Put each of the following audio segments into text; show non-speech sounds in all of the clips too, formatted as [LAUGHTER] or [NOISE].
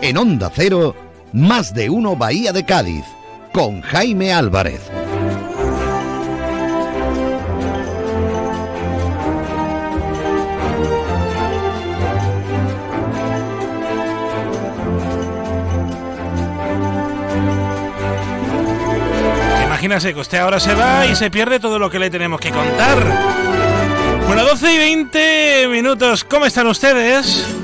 En Onda Cero, más de uno Bahía de Cádiz, con Jaime Álvarez. Imagínese que usted ahora se va y se pierde todo lo que le tenemos que contar. Bueno, 12 y 20 minutos. ¿Cómo están ustedes?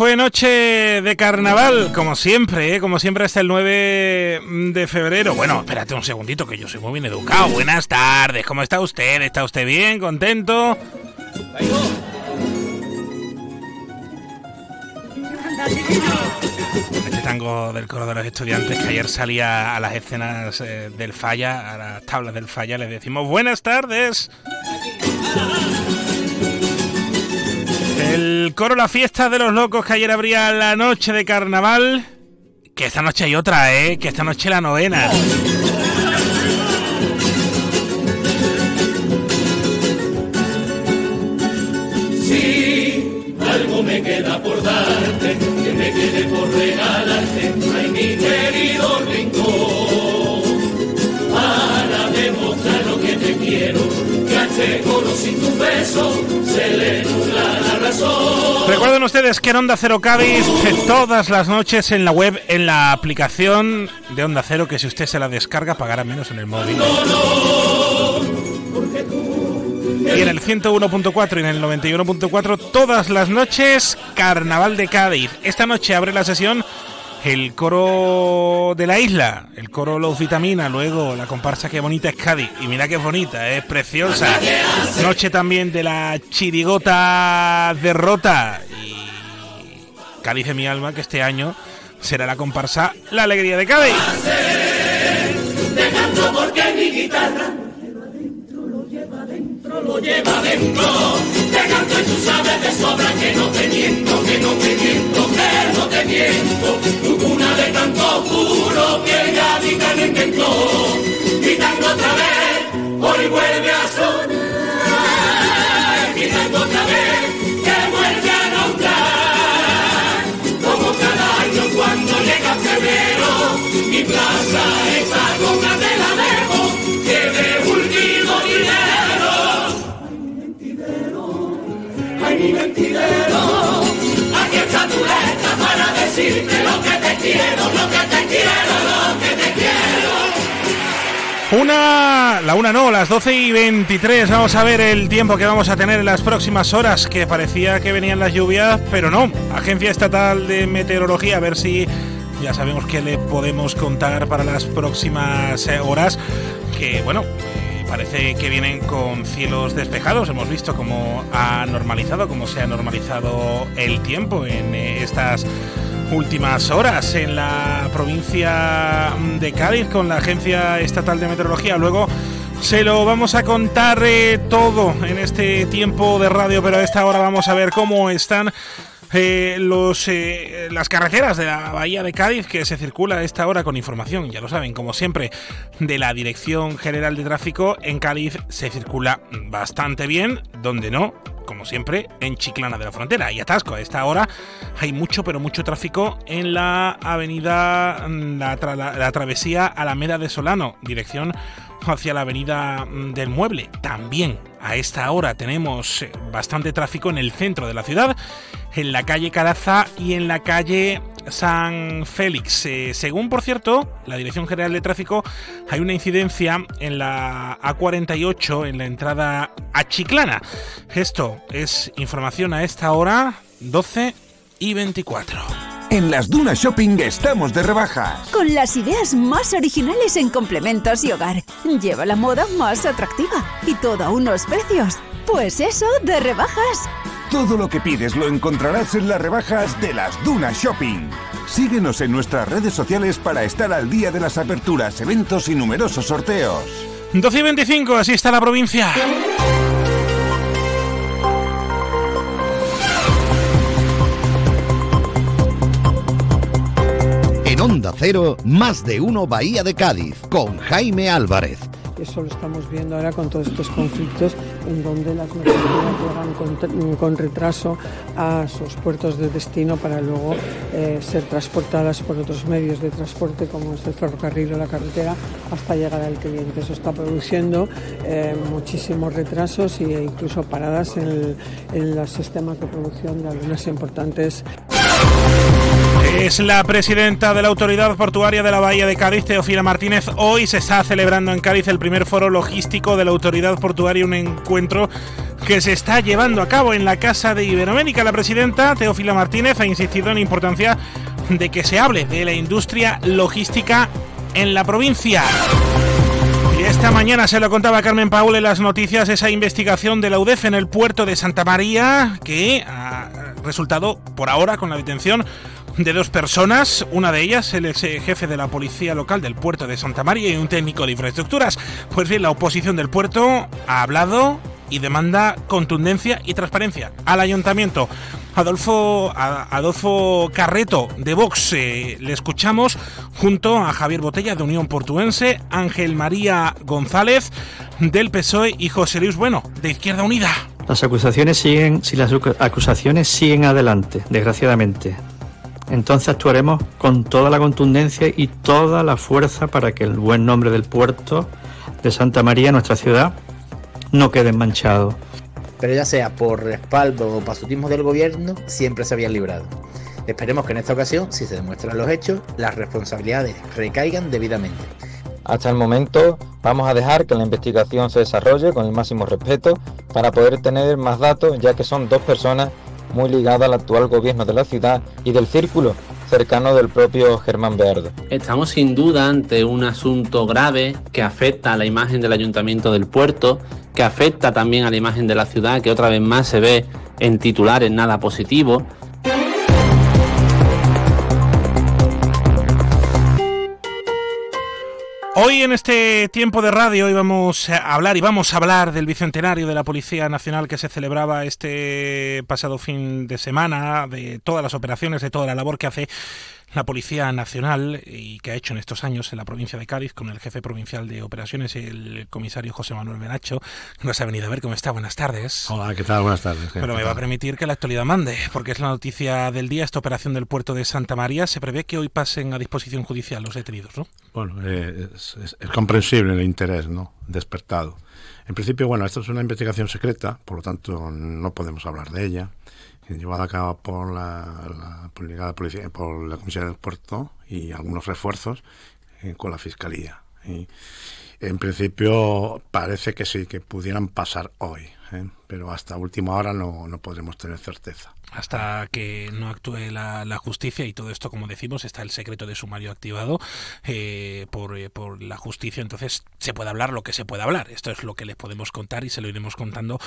Fue noche de carnaval, como siempre, ¿eh? como siempre hasta el 9 de febrero. Bueno, espérate un segundito que yo soy muy bien educado. Buenas tardes, ¿cómo está usted? ¿Está usted bien? ¿Contento? Este tango del coro de los estudiantes que ayer salía a las escenas eh, del falla, a las tablas del falla, les decimos buenas tardes. El coro La Fiesta de los Locos que ayer abría la noche de carnaval. Que esta noche hay otra, ¿eh? Que esta noche la novena. Si algo me queda por darte, que me quede por regalarte, Recuerden ustedes que en Onda Cero Cádiz, eh, todas las noches en la web, en la aplicación de Onda Cero, que si usted se la descarga pagará menos en el móvil. Y en el 101.4 y en el 91.4 todas las noches Carnaval de Cádiz. Esta noche abre la sesión el coro de la isla, el coro Los Vitamina, luego la comparsa Qué bonita es Cádiz. Y mira qué bonita, es preciosa. Noche también de la chirigota derrota. Y Cádiz de mi alma, que este año será la comparsa La Alegría de Cádiz. Canto y tú sabes de sobra que no te miento, que no te miento, que no te miento. Tu cuna de canto puro ya mi carne inventó. Mi tango otra vez, hoy vuelve a sonar. Mi tango otra vez, que vuelve a nombrar. Como cada año cuando llega febrero, mi plaza está con la mi mentidero, aquí está tu letra para decirte lo que te quiero, lo que te quiero, lo que te quiero. Una, la una no, las 12 y 23. Vamos a ver el tiempo que vamos a tener en las próximas horas, que parecía que venían las lluvias, pero no. Agencia Estatal de Meteorología, a ver si ya sabemos qué le podemos contar para las próximas eh, horas. Que bueno, parece que vienen con cielos despejados. Hemos visto cómo ha normalizado, cómo se ha normalizado el tiempo en eh, estas últimas horas en la provincia de Cádiz con la Agencia Estatal de Meteorología. Luego se lo vamos a contar eh, todo en este tiempo de radio, pero a esta hora vamos a ver cómo están eh, los, eh, las carreteras de la Bahía de Cádiz que se circula a esta hora con información, ya lo saben, como siempre, de la Dirección General de Tráfico. En Cádiz se circula bastante bien, donde no, como siempre, en Chiclana de la Frontera. Y atasco, a esta hora hay mucho, pero mucho tráfico en la avenida, mm, la, tra- la- la travesía Alameda de Solano, dirección hacia la avenida mm, del Mueble. También a esta hora tenemos eh, bastante tráfico en el centro de la ciudad, en la calle Caraza y en la calle San Félix. Eh, según, por cierto, la Dirección General de Tráfico, hay una incidencia en la A48, en la entrada a Chiclana. Esto es información a esta hora, 12 y 24. En las Dunas Shopping estamos de rebajas. Con las ideas más originales en complementos y hogar. Lleva la moda más atractiva y todo a unos precios Pues eso, de rebajas. Todo lo que pides lo encontrarás en las rebajas de las Dunas Shopping. Síguenos en nuestras redes sociales para estar al día de las aperturas, eventos y numerosos sorteos. 12 y 25, así está la provincia. En Onda Cero, más de uno Bahía de Cádiz, con Jaime Álvarez. Eso lo estamos viendo ahora con todos estos conflictos en donde las mercancías llegan con, retraso a sus puertos de destino para luego eh, ser transportadas por otros medios de transporte como es el ferrocarril o la carretera hasta llegar al cliente. Eso está produciendo eh, muchísimos retrasos e incluso paradas en los sistemas de producción de algunas importantes Es la presidenta de la Autoridad Portuaria de la Bahía de Cádiz, Teofila Martínez. Hoy se está celebrando en Cádiz el primer foro logístico de la Autoridad Portuaria, un encuentro que se está llevando a cabo en la Casa de Iberoamérica. La presidenta, Teofila Martínez, ha insistido en la importancia de que se hable de la industria logística en la provincia. Y esta mañana se lo contaba Carmen Paul en las noticias esa investigación de la UDEF en el puerto de Santa María que ha resultado por ahora con la detención de dos personas, una de ellas el ex jefe de la policía local del puerto de Santa María y un técnico de infraestructuras. Pues bien, la oposición del puerto ha hablado y demanda contundencia y transparencia al ayuntamiento. Adolfo, Adolfo Carreto de Vox, eh, le escuchamos junto a Javier Botella de Unión Portuense, Ángel María González del PSOE y José Luis Bueno de Izquierda Unida. Las acusaciones siguen, si las acu- acusaciones siguen adelante, desgraciadamente, entonces actuaremos con toda la contundencia y toda la fuerza para que el buen nombre del puerto de Santa María, nuestra ciudad, no quede manchado. pero ya sea por respaldo o pasutismo del gobierno, siempre se habían librado. Esperemos que en esta ocasión, si se demuestran los hechos, las responsabilidades recaigan debidamente. Hasta el momento vamos a dejar que la investigación se desarrolle con el máximo respeto para poder tener más datos ya que son dos personas muy ligadas al actual gobierno de la ciudad y del círculo cercano del propio Germán Beardo. Estamos sin duda ante un asunto grave que afecta a la imagen del ayuntamiento del puerto, que afecta también a la imagen de la ciudad, que otra vez más se ve en titulares nada positivo. Hoy en este tiempo de radio íbamos a hablar y vamos a hablar del bicentenario de la Policía Nacional que se celebraba este pasado fin de semana, de todas las operaciones, de toda la labor que hace la Policía Nacional y que ha hecho en estos años en la provincia de Cádiz con el jefe provincial de operaciones, el comisario José Manuel Benacho. Nos ha venido a ver cómo está. Buenas tardes. Hola, ¿qué tal? Buenas tardes. Pero me va a permitir que la actualidad mande, porque es la noticia del día, esta operación del puerto de Santa María. Se prevé que hoy pasen a disposición judicial los detenidos, ¿no? Bueno, eh, es, es- es comprensible el interés ¿no? despertado. En principio, bueno, esto es una investigación secreta, por lo tanto no podemos hablar de ella. Llevada a cabo por la, la, por la policía, por la Comisión del Puerto y algunos refuerzos eh, con la Fiscalía. Y en principio parece que sí, que pudieran pasar hoy, ¿eh? pero hasta última hora no, no podremos tener certeza. Hasta que no actúe la, justicia y todo esto, como decimos, está el secreto de sumario activado eh, por, eh, por la justicia, entonces se puede hablar lo que se puede hablar. Esto es lo que les podemos contar y se lo iremos contando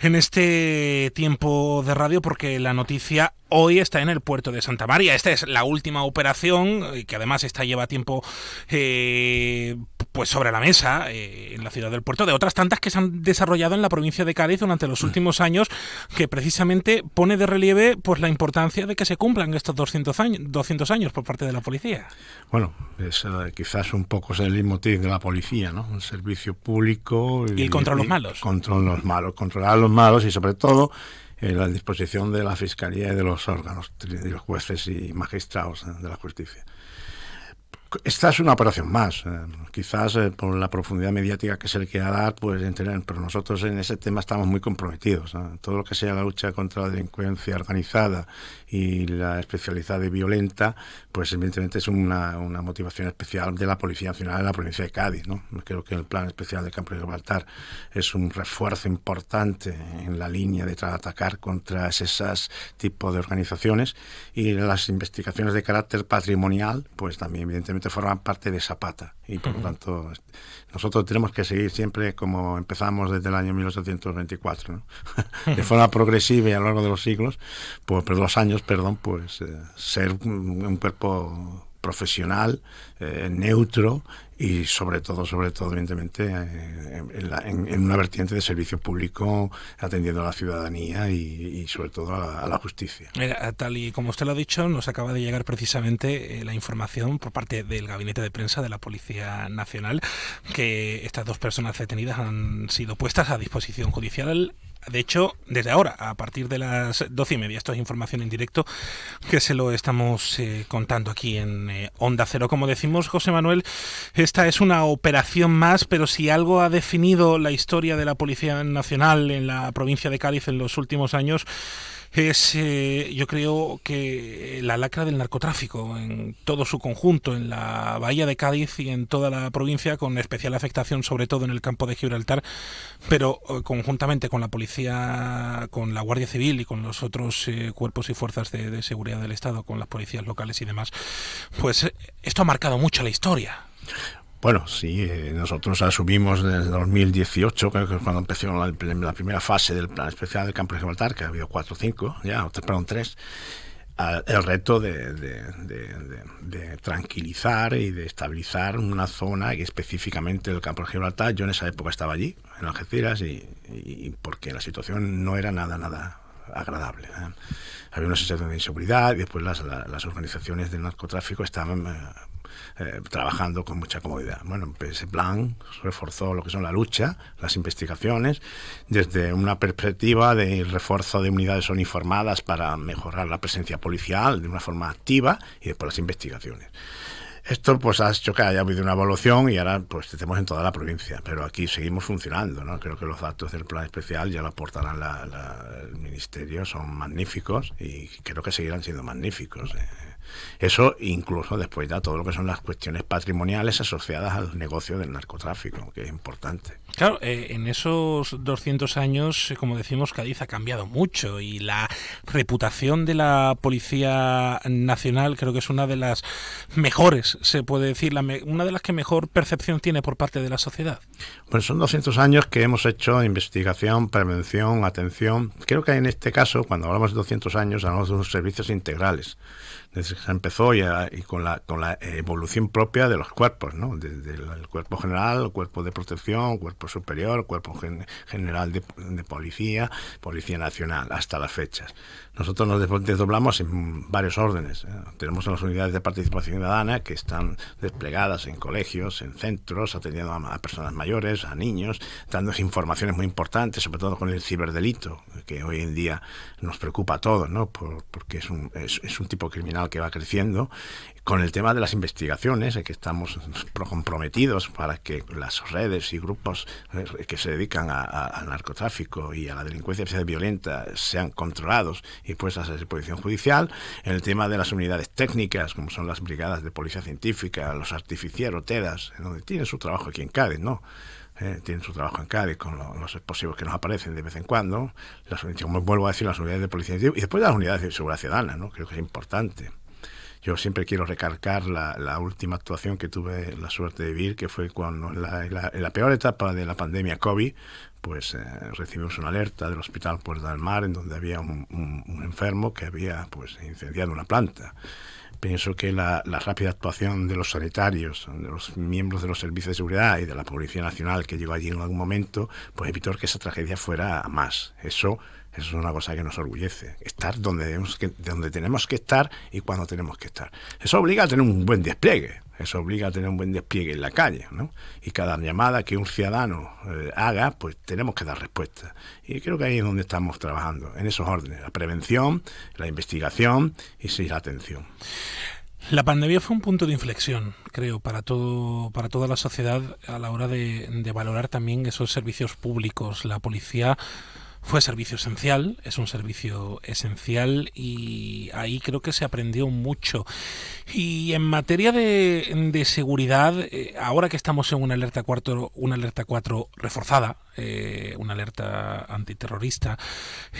en este tiempo de radio porque la noticia hoy está en el puerto de Santa María. Esta es la última operación eh, que además esta lleva tiempo eh, pues sobre la mesa eh, en la ciudad del puerto de otras tantas que se han desarrollado en la provincia de Cádiz durante los últimos años que precisamente pone de relieve pues la importancia de que se cumplan estos 200 años, 200 años por parte de la policía. Bueno, es eh, quizás un poco es el leitmotiv de la policía, ¿no? El servicio público Y el contra los malos. Los malos, controlar a los malos y sobre todo eh, la disposición de la fiscalía y de los órganos, de los jueces y magistrados eh, de la justicia. Esta es una operación más, eh, quizás eh, por la profundidad mediática que se le quiera dar, pues entender, pero nosotros en ese tema estamos muy comprometidos. Todo lo que sea la lucha contra la delincuencia organizada y la especializada y violenta, pues evidentemente es una, una motivación especial de la Policía Nacional de la provincia de Cádiz. ¿no? Creo que el plan especial de Campo de Gibraltar es un refuerzo importante en la línea de atacar contra esos tipos de organizaciones y las investigaciones de carácter patrimonial, pues también evidentemente forman parte de Zapata y por lo tanto nosotros tenemos que seguir siempre como empezamos desde el año 1824, ¿no? [LAUGHS] de forma progresiva y a lo largo de los siglos, pues, de los años, perdón, pues eh, ser un cuerpo profesional, eh, neutro y sobre todo, sobre todo, evidentemente, eh, en, una vertiente de servicio público atendiendo a la ciudadanía y, sobre todo a la, justicia. tal y como usted lo ha dicho, nos acaba de llegar precisamente eh, la información por parte del Gabinete de Prensa de la Policía Nacional que estas dos personas detenidas han sido puestas a disposición judicial de hecho, desde ahora, a partir de las doce y media, esto es información en directo que se lo estamos eh, contando aquí en eh, Onda Cero. Como decimos, José Manuel, esta es una operación más, pero si algo ha definido la historia de la Policía Nacional en la provincia de Cádiz en los últimos años, es, eh, yo creo que la lacra del narcotráfico en todo su conjunto, en la bahía de Cádiz y en toda la provincia, con especial afectación sobre todo en el campo de Gibraltar, pero eh, conjuntamente con la policía, con la Guardia Civil y con los otros eh, cuerpos y fuerzas de, de seguridad del Estado, con las policías locales y demás, pues esto ha marcado mucho la historia. Bueno, sí, eh, nosotros asumimos desde 2018, creo que es cuando empezó la, primera fase del plan especial del campo de Gibraltar, que ha habido cuatro o cinco, ya, perdón, tres, el reto de, de, tranquilizar y de estabilizar una zona y específicamente el campo de Gibraltar. Yo en esa época estaba allí, en Algeciras, y, porque la situación no era nada, nada agradable. ¿eh? Había una sensación de inseguridad y después las, las organizaciones del narcotráfico estaban eh, trabajando con mucha comodidad. Bueno, pues ese plan reforzó lo que son la lucha, las investigaciones, desde una perspectiva de refuerzo de unidades uniformadas para mejorar la presencia policial de una forma activa y después las investigaciones. Esto pues ha hecho que haya habido una evolución y ahora pues estamos en toda la provincia, pero aquí seguimos funcionando, ¿no? Creo que los datos del plan especial ya lo aportarán el ministerio, son magníficos y creo que seguirán siendo magníficos. ¿eh? Eso incluso después ya todo lo que son las cuestiones patrimoniales asociadas al negocio del narcotráfico, que es importante. Claro, eh, en esos 200 años, eh, como decimos, Cádiz ha cambiado mucho y la reputación de la Policía Nacional creo que es una de las mejores, se puede decir, una de las que mejor percepción tiene por parte de la sociedad. Bueno, son 200 años que hemos hecho investigación, prevención, atención. Creo que en este caso, cuando hablamos de 200 años, hablamos de unos servicios integrales desde que se empezó y, con, la, con la evolución propia de los cuerpos, ¿no? desde el cuerpo general, cuerpo de protección, cuerpo superior, cuerpo general de, de, policía, policía nacional, hasta las fechas. Nosotros nos desdoblamos en varios órdenes. ¿eh? Tenemos las unidades de participación ciudadana que están desplegadas en colegios, en centros, atendiendo a, personas mayores, a niños, dando informaciones muy importantes, sobre todo con el ciberdelito, que hoy en día nos preocupa a todos, ¿no? porque es un, es, es un tipo criminal que va creciendo con el tema de las investigaciones, que estamos comprometidos para que las redes y grupos eh, que se dedican al narcotráfico y a la delincuencia violenta sean controlados y puestas a disposición judicial, en el tema de las unidades técnicas, como son las brigadas de policía científica, los artificieros, TEDAS, donde tienen su trabajo aquí en Cádiz, ¿no? Eh, tienen su trabajo en Cádiz con los explosivos que nos aparecen de vez en cuando, las, como vuelvo a decir, las unidades de policía y después las unidades de seguridad ciudadana, ¿no? Creo que es importante. Yo siempre quiero recalcar la, última actuación que tuve la suerte de vivir, que fue cuando en la, peor etapa de la pandemia COVID, pues eh, recibimos una alerta del Hospital Puerta del Mar en donde había un, enfermo que había pues incendiado una planta. Pienso que la, la, rápida actuación de los sanitarios, de los miembros de los servicios de seguridad y de la Policía Nacional que llegó allí en algún momento, pues evitó que esa tragedia fuera más. Eso eso es una cosa que nos orgullece. Estar donde tenemos que, donde tenemos que estar y cuando tenemos que estar. Eso obliga a tener un buen despliegue. Eso obliga a tener un buen despliegue en la calle. ¿no? Y cada llamada que un ciudadano eh, haga, pues tenemos que dar respuesta. Y creo que ahí es donde estamos trabajando, en esos órdenes. La prevención, la investigación y sí, la atención. La pandemia fue un punto de inflexión, creo, para todo, para toda la sociedad a la hora de, de valorar también esos servicios públicos. La policía fue servicio esencial, es un servicio esencial y ahí creo que se aprendió mucho. Y en materia de, seguridad, eh, ahora que estamos en una alerta 4, una alerta 4 reforzada, eh, una alerta antiterrorista.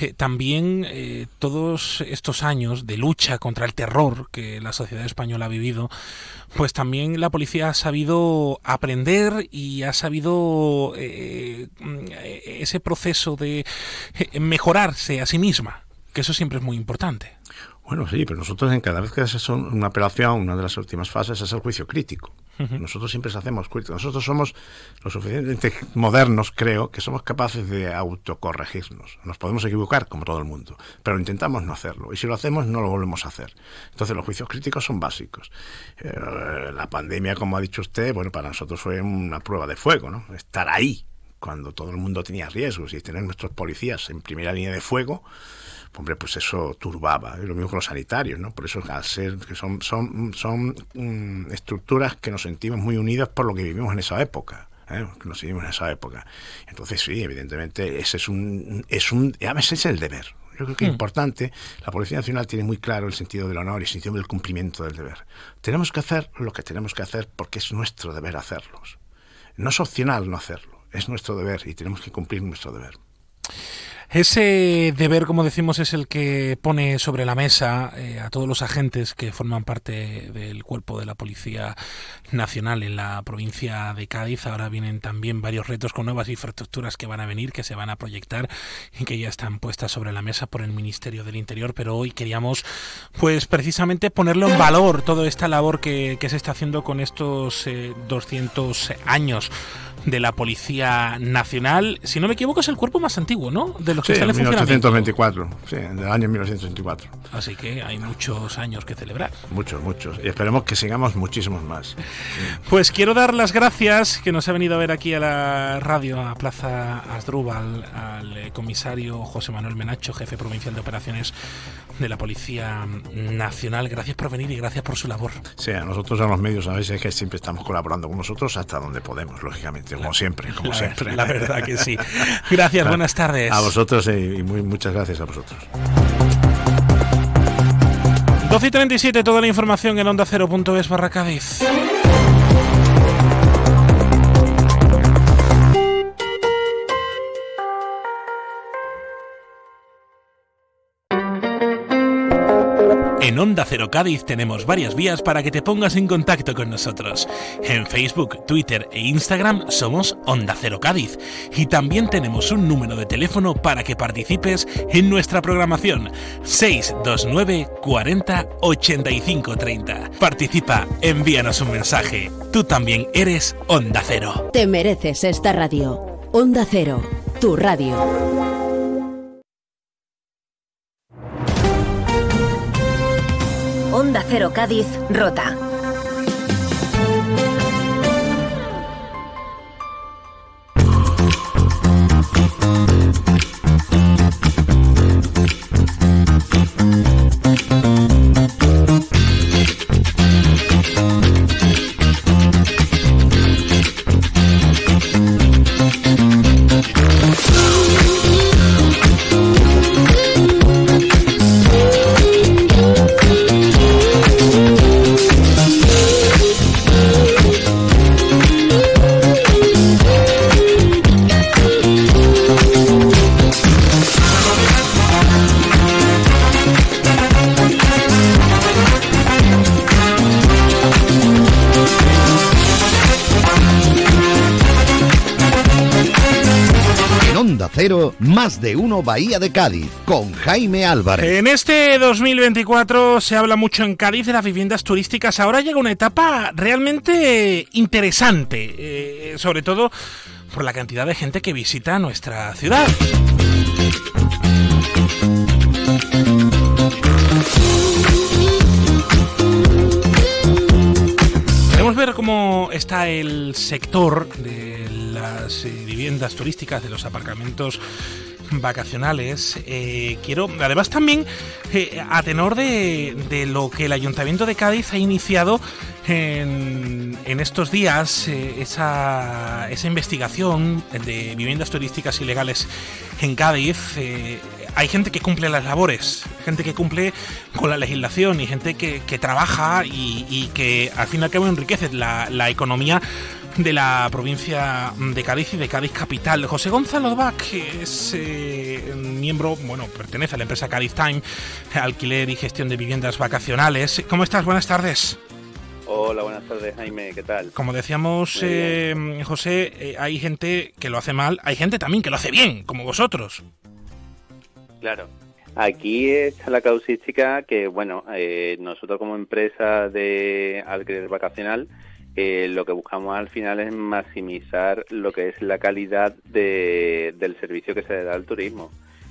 Eh, también eh, todos estos años de lucha contra el terror que la sociedad española ha vivido, pues también la policía ha sabido aprender y ha sabido ese proceso de mejorarse a sí misma, que eso siempre es muy importante. Bueno, sí, pero nosotros en cada vez que haces una operación, una de las últimas fases es el juicio crítico. Nosotros siempre hacemos juicio. Nosotros somos lo suficientemente modernos, creo, que somos capaces de autocorregirnos. Nos podemos equivocar, como todo el mundo, pero intentamos no hacerlo. Y si lo hacemos, no lo volvemos a hacer. Entonces, los juicios críticos son básicos. Eh, la pandemia, como ha dicho usted, bueno, para nosotros fue una prueba de fuego, ¿no? Estar ahí cuando todo el mundo tenía riesgos y tener nuestros policías en primera línea de fuego hombre, pues eso turbaba. lo mismo con los sanitarios, ¿no? Por eso, al ser que son, son, son mm, estructuras que nos sentimos muy unidas por lo que vivimos en esa época. ¿eh? nos vivimos en esa época. Entonces, sí, evidentemente, ese es un, es un, ese es el deber. Yo creo que es hmm. importante, la Policía Nacional tiene muy claro el sentido del honor y el sentido del cumplimiento del deber. Tenemos que hacer lo que tenemos que hacer porque es nuestro deber hacerlos. No es opcional no hacerlo, es nuestro deber y tenemos que cumplir nuestro deber. Ese deber, como decimos, es el que pone sobre la mesa eh, a todos los agentes que forman parte del cuerpo de la Policía Nacional en la provincia de Cádiz. Ahora vienen también varios retos con nuevas infraestructuras que van a venir, que se van a proyectar y que ya están puestas sobre la mesa por el Ministerio del Interior. Pero hoy queríamos, pues precisamente, ponerlo en valor toda esta labor que, se está haciendo con estos 200 eh, años de la Policía Nacional. Si no me equivoco, es el cuerpo más antiguo, ¿no? De los que sí, en 1824, sí, del año 1924. Así que hay muchos años que celebrar. Muchos, muchos. Y esperemos que sigamos muchísimos más. Pues quiero dar las gracias que nos ha venido a ver aquí a la radio, a Plaza Asdrúbal, al eh, comisario José Manuel Menacho, jefe provincial de operaciones de la Policía Nacional. Gracias por venir y gracias por su labor. Sí, a nosotros a los medios a veces que siempre estamos colaborando con nosotros hasta donde podemos, lógicamente, como siempre, como siempre. La verdad que sí. [LAUGHS] Gracias, buenas tardes. A vosotros y muy, muchas gracias a vosotros. 12 y 37, toda la información en onda 0.es barra Cádiz. Onda Cero Cádiz tenemos varias vías para que te pongas en contacto con nosotros. En Facebook, Twitter e Instagram somos Onda Cero Cádiz. Y también tenemos un número de teléfono para que participes en nuestra programación. 629 40 85 30. Participa, envíanos un mensaje. Tú también eres Onda Cero. Te mereces esta radio. Onda Cero, tu radio. Onda Cero Cádiz, Rota. Más de uno Bahía de Cádiz, con Jaime Álvarez. En este 2024 se habla mucho en Cádiz de las viviendas turísticas. Ahora llega una etapa realmente interesante, eh, sobre todo por la cantidad de gente que visita nuestra ciudad. Queremos ver cómo está el sector de las eh, viviendas turísticas, de los aparcamientos vacacionales. Eh, quiero, además también, eh, a tenor de, de, lo que el Ayuntamiento de Cádiz ha iniciado en, en estos días, esa, esa, investigación de viviendas turísticas ilegales en Cádiz, hay gente que cumple las labores, gente que cumple con la legislación y gente que, que trabaja y, y, que al fin y al cabo enriquece la, la economía de la provincia de Cádiz y de Cádiz Capital. José Gonzalo Bach es eh, miembro, bueno, pertenece a la empresa Cádiz Time, alquiler y gestión de viviendas vacacionales. ¿Cómo estás? Buenas tardes. Hola, buenas tardes, Jaime, ¿qué tal? Como decíamos, eh, José, eh, hay gente que lo hace mal, hay gente también que lo hace bien, como vosotros. Claro. Aquí está la causística que, bueno, eh, nosotros como empresa de alquiler vacacional, lo que buscamos al final es maximizar lo que es la calidad del servicio que se da al turismo.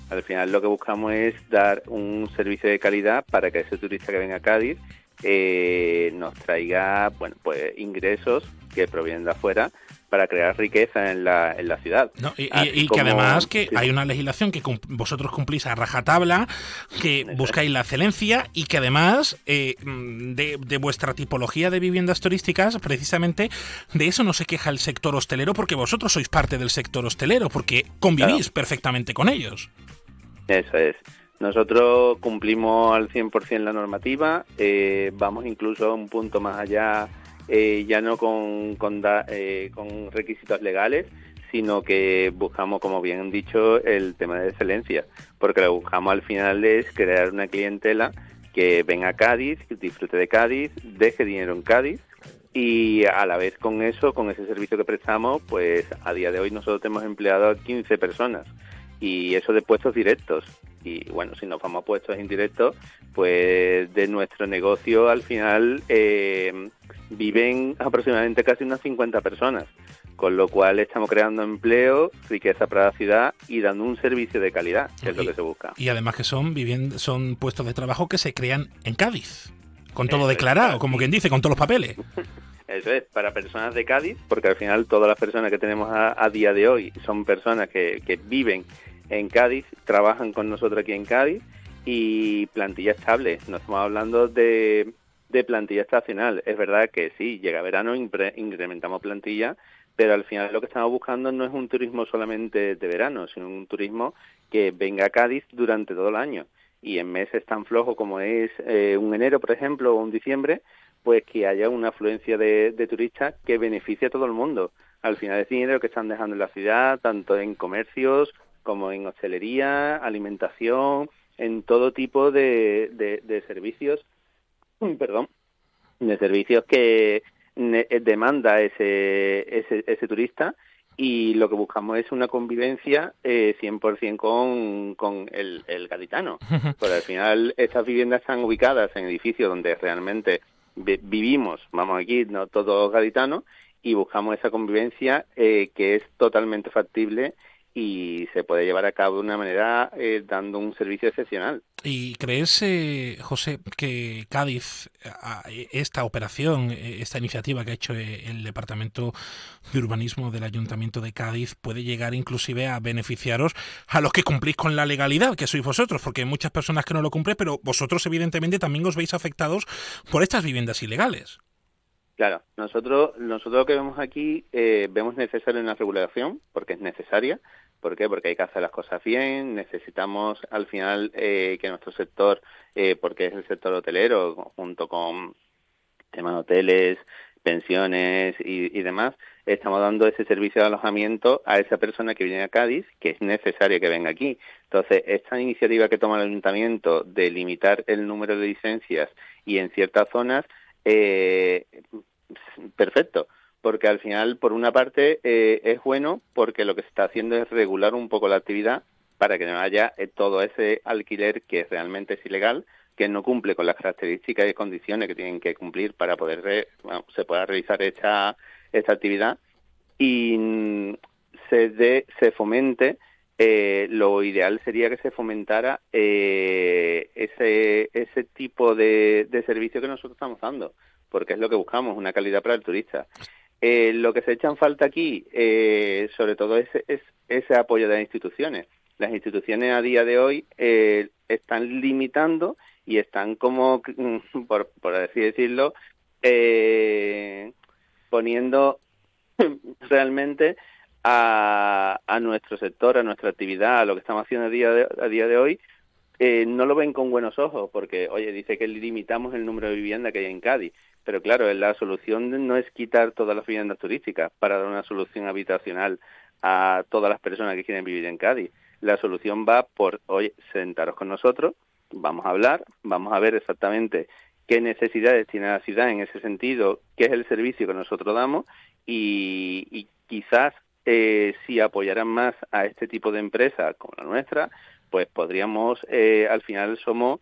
Al final lo que buscamos es dar un servicio de calidad para que ese turista que venga a Cádiz eh, nos traiga bueno pues ingresos que provienen de afuera para crear riqueza en la, en la ciudad. y, que además que hay una legislación que vosotros cumplís a rajatabla, que buscáis la excelencia y que además eh, de, de, vuestra tipología de viviendas turísticas, precisamente de eso no se queja el sector hostelero porque vosotros sois parte del sector hostelero, porque convivís perfectamente con ellos. Eso es. Nosotros cumplimos al 100% la normativa, eh, vamos incluso un punto más allá, eh, ya no con, con, eh, con, requisitos legales, sino que buscamos, como bien han dicho, el tema de excelencia, porque lo que buscamos al final es crear una clientela que venga a Cádiz, que disfrute de Cádiz, deje dinero en Cádiz y a la vez con eso, con ese servicio que prestamos, pues a día de hoy nosotros hemos empleado a 15 personas y eso de puestos directos. Y bueno, si nos vamos a puestos indirectos, pues de nuestro negocio al final eh, viven aproximadamente casi unas 50 personas, con lo cual estamos creando empleo, riqueza para la ciudad y dando un servicio de calidad, que es lo que se busca. Y además que son, son puestos de trabajo que se crean en Cádiz, con todo declarado, como quien dice, con todos los papeles. [LAUGHS] Eso es, para personas de Cádiz, porque al final todas las personas que tenemos a, día de hoy son personas que, que viven en Cádiz, trabajan con nosotros aquí en Cádiz y plantilla estable. No estamos hablando de, de plantilla estacional. Es verdad que sí, llega verano, incrementamos plantilla, pero al final lo que estamos buscando no es un turismo solamente de verano, sino un turismo que venga a Cádiz durante todo el año. Y en meses tan flojos como es eh, un enero, por ejemplo, o un diciembre, pues que haya una afluencia de, de turistas que beneficie a todo el mundo. Al final es dinero que están dejando en la ciudad, tanto en comercios como en hostelería, alimentación, en todo tipo de, de, servicios, [LAUGHS] perdón, de servicios que eh, demanda ese, ese, ese, turista y lo que buscamos es una convivencia eh, 100% con, con el, el gaditano. [LAUGHS] Porque al final estas viviendas están ubicadas en edificios donde realmente vivimos, vamos aquí, no todos gaditanos, y buscamos esa convivencia eh, que es totalmente factible y se puede llevar a cabo de una manera eh, dando un servicio excepcional. ¿Y crees, eh, José, que Cádiz, esta operación, eh, esta iniciativa que ha hecho el Departamento de Urbanismo del Ayuntamiento de Cádiz puede llegar inclusive a beneficiaros a los que cumplís con la legalidad, que sois vosotros? Porque hay muchas personas que no lo cumplen, pero vosotros evidentemente también os veis afectados por estas viviendas ilegales. Claro, nosotros, nosotros lo que vemos aquí, vemos necesaria una regulación, porque es necesaria, ¿Por qué? Porque hay que hacer las cosas bien, necesitamos al final eh, que nuestro sector, eh, porque es el sector hotelero, junto con temas de hoteles, pensiones y, demás, estamos dando ese servicio de alojamiento a esa persona que viene a Cádiz, que es necesario que venga aquí. Entonces, esta iniciativa que toma el ayuntamiento de limitar el número de licencias y en ciertas zonas, eh, perfecto porque al final, por una parte, eh, es bueno porque lo que se está haciendo es regular un poco la actividad para que no haya eh, todo ese alquiler que realmente es ilegal, que no cumple con las características y condiciones que tienen que cumplir para poder se pueda realizar esta, esta actividad. Y mm, se, de, se fomente eh, lo ideal sería que se fomentara ese, ese tipo de, de servicio que nosotros estamos dando, porque es lo que buscamos, una calidad para el turista. Eh, lo que se echa en falta aquí, eh, sobre todo, es, ese apoyo de las instituciones. Las instituciones a día de hoy eh, están limitando y están como, [LAUGHS] por, por así decirlo, poniendo [LAUGHS] realmente a, a, nuestro sector, a nuestra actividad, a lo que estamos haciendo a día de, a día de hoy, no lo ven con buenos ojos, porque, oye, dice que limitamos el número de viviendas que hay en Cádiz, Pero claro, la solución no es quitar todas las viviendas turísticas para dar una solución habitacional a todas las personas que quieren vivir en Cádiz. La solución va por, hoy sentaros con nosotros, vamos a hablar, vamos a ver exactamente qué necesidades tiene la ciudad en ese sentido, qué es el servicio que nosotros damos y, quizás eh, si apoyaran más a este tipo de empresas como la nuestra, pues podríamos, eh, al final somos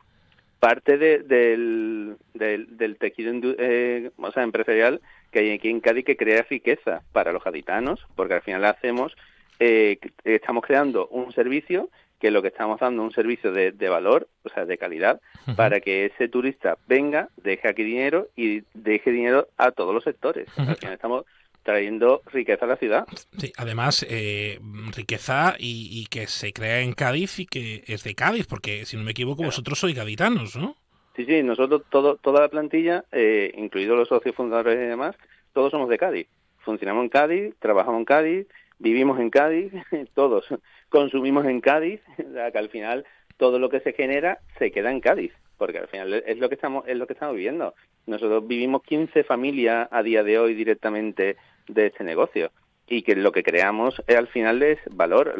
parte del, del, tejido eh, o sea, empresarial que hay aquí en Cádiz que crea riqueza para los gaditanos, porque al final hacemos, eh, estamos creando un servicio que lo que estamos dando un servicio de, valor, o sea, de calidad, para que ese turista venga, deje aquí dinero y deje dinero a todos los sectores. Al final estamos trayendo riqueza a la ciudad. Sí, además, eh, riqueza y, que se crea en Cádiz y que es de Cádiz, porque si no me equivoco, vosotros sois gaditanos, ¿no? Sí, sí, nosotros, todo, toda la plantilla, eh, incluidos los socios fundadores y demás, todos somos de Cádiz. Funcionamos en Cádiz, trabajamos en Cádiz, vivimos en Cádiz, [LAUGHS] todos consumimos en Cádiz, [LAUGHS] que al final todo lo que se genera se queda en Cádiz, porque al final es lo que estamos es lo que estamos viviendo. Nosotros vivimos 15 familias a día de hoy directamente de este negocio. Y que lo que creamos es, al final es valor,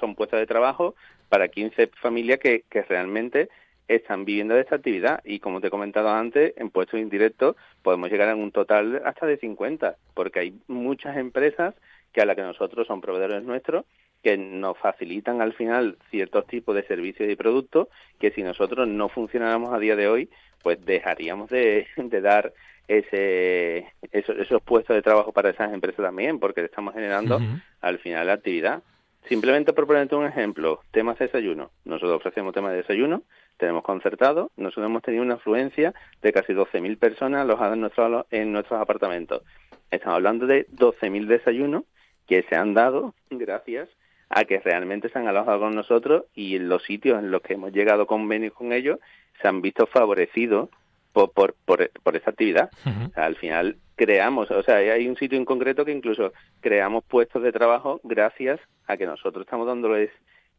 son puestos de trabajo para 15 familias que, que realmente están viviendo de esta actividad. Y como te he comentado antes, en puestos indirectos podemos llegar a un total hasta de 50, porque hay muchas empresas que a las que nosotros son proveedores nuestros que nos facilitan al final ciertos tipos de servicios y productos que si nosotros no funcionáramos a día de hoy, pues dejaríamos de, de dar ese, esos, puestos de trabajo para esas empresas también, porque estamos generando al final la actividad. Simplemente por ponerte un ejemplo, temas de desayuno. Nosotros ofrecemos temas de desayuno, tenemos concertado, nosotros hemos tenido una afluencia de casi 12.000 personas alojadas en nuestros, en nuestros apartamentos. Estamos hablando de 12.000 desayunos que se han dado [LAUGHS] gracias a que realmente se han alojado con nosotros y en los sitios en los que hemos llegado a convenios con ellos se han visto favorecidos por, por, por, esa actividad. al final creamos, o sea, hay un sitio en concreto que incluso creamos puestos de trabajo gracias a que nosotros estamos dándoles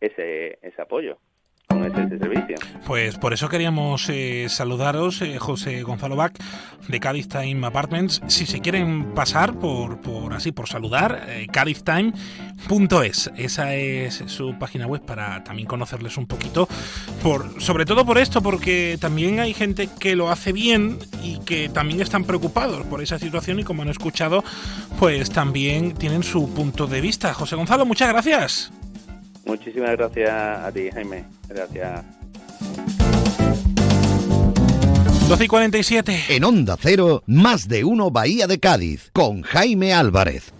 ese, ese apoyo. Pues por eso queríamos eh, saludaros, eh, José Gonzalo Bach, de Cádiz Time Apartments. Si se quieren pasar por, por así, por saludar, eh, cadiztime.es. Esa es su página web para también conocerles un poquito. Por, sobre todo por esto, porque también hay gente que lo hace bien y que también están preocupados por esa situación y como han escuchado, pues también tienen su punto de vista. José Gonzalo, muchas gracias. Muchísimas gracias a ti, Jaime. Gracias. 12 y 47. En Onda Cero, más de uno Bahía de Cádiz, con Jaime Álvarez.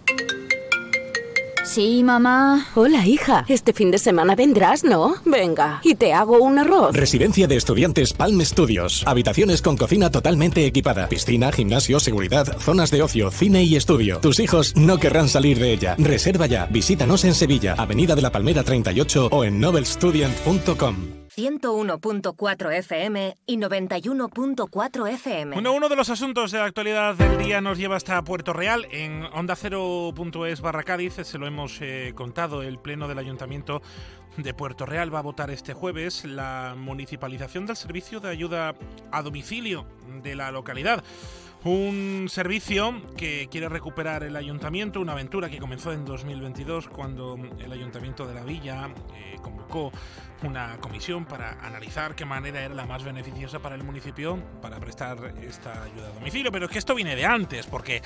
Sí, mamá. Hola, hija. Este fin de semana vendrás, ¿no? Venga, y te hago un arroz. Residencia de estudiantes Palm Studios. Habitaciones con cocina totalmente equipada. Piscina, gimnasio, seguridad, zonas de ocio, cine y estudio. Tus hijos no querrán salir de ella. Reserva ya. Visítanos en Sevilla, Avenida de la Palmera 38 o en nobelstudent.com. 101.4 FM y 91.4 FM. Bueno, uno de los asuntos de la actualidad del día nos lleva hasta Puerto Real. En onda 0.es barra Cádiz se lo hemos eh, contado. El Pleno del Ayuntamiento de Puerto Real va a votar este jueves la municipalización del servicio de ayuda a domicilio de la localidad. Un servicio que quiere recuperar el ayuntamiento, una aventura que comenzó en 2022 cuando el ayuntamiento de la villa eh, convocó una comisión para analizar qué manera era la más beneficiosa para el municipio para prestar esta ayuda a domicilio. Pero es que esto viene de antes, porque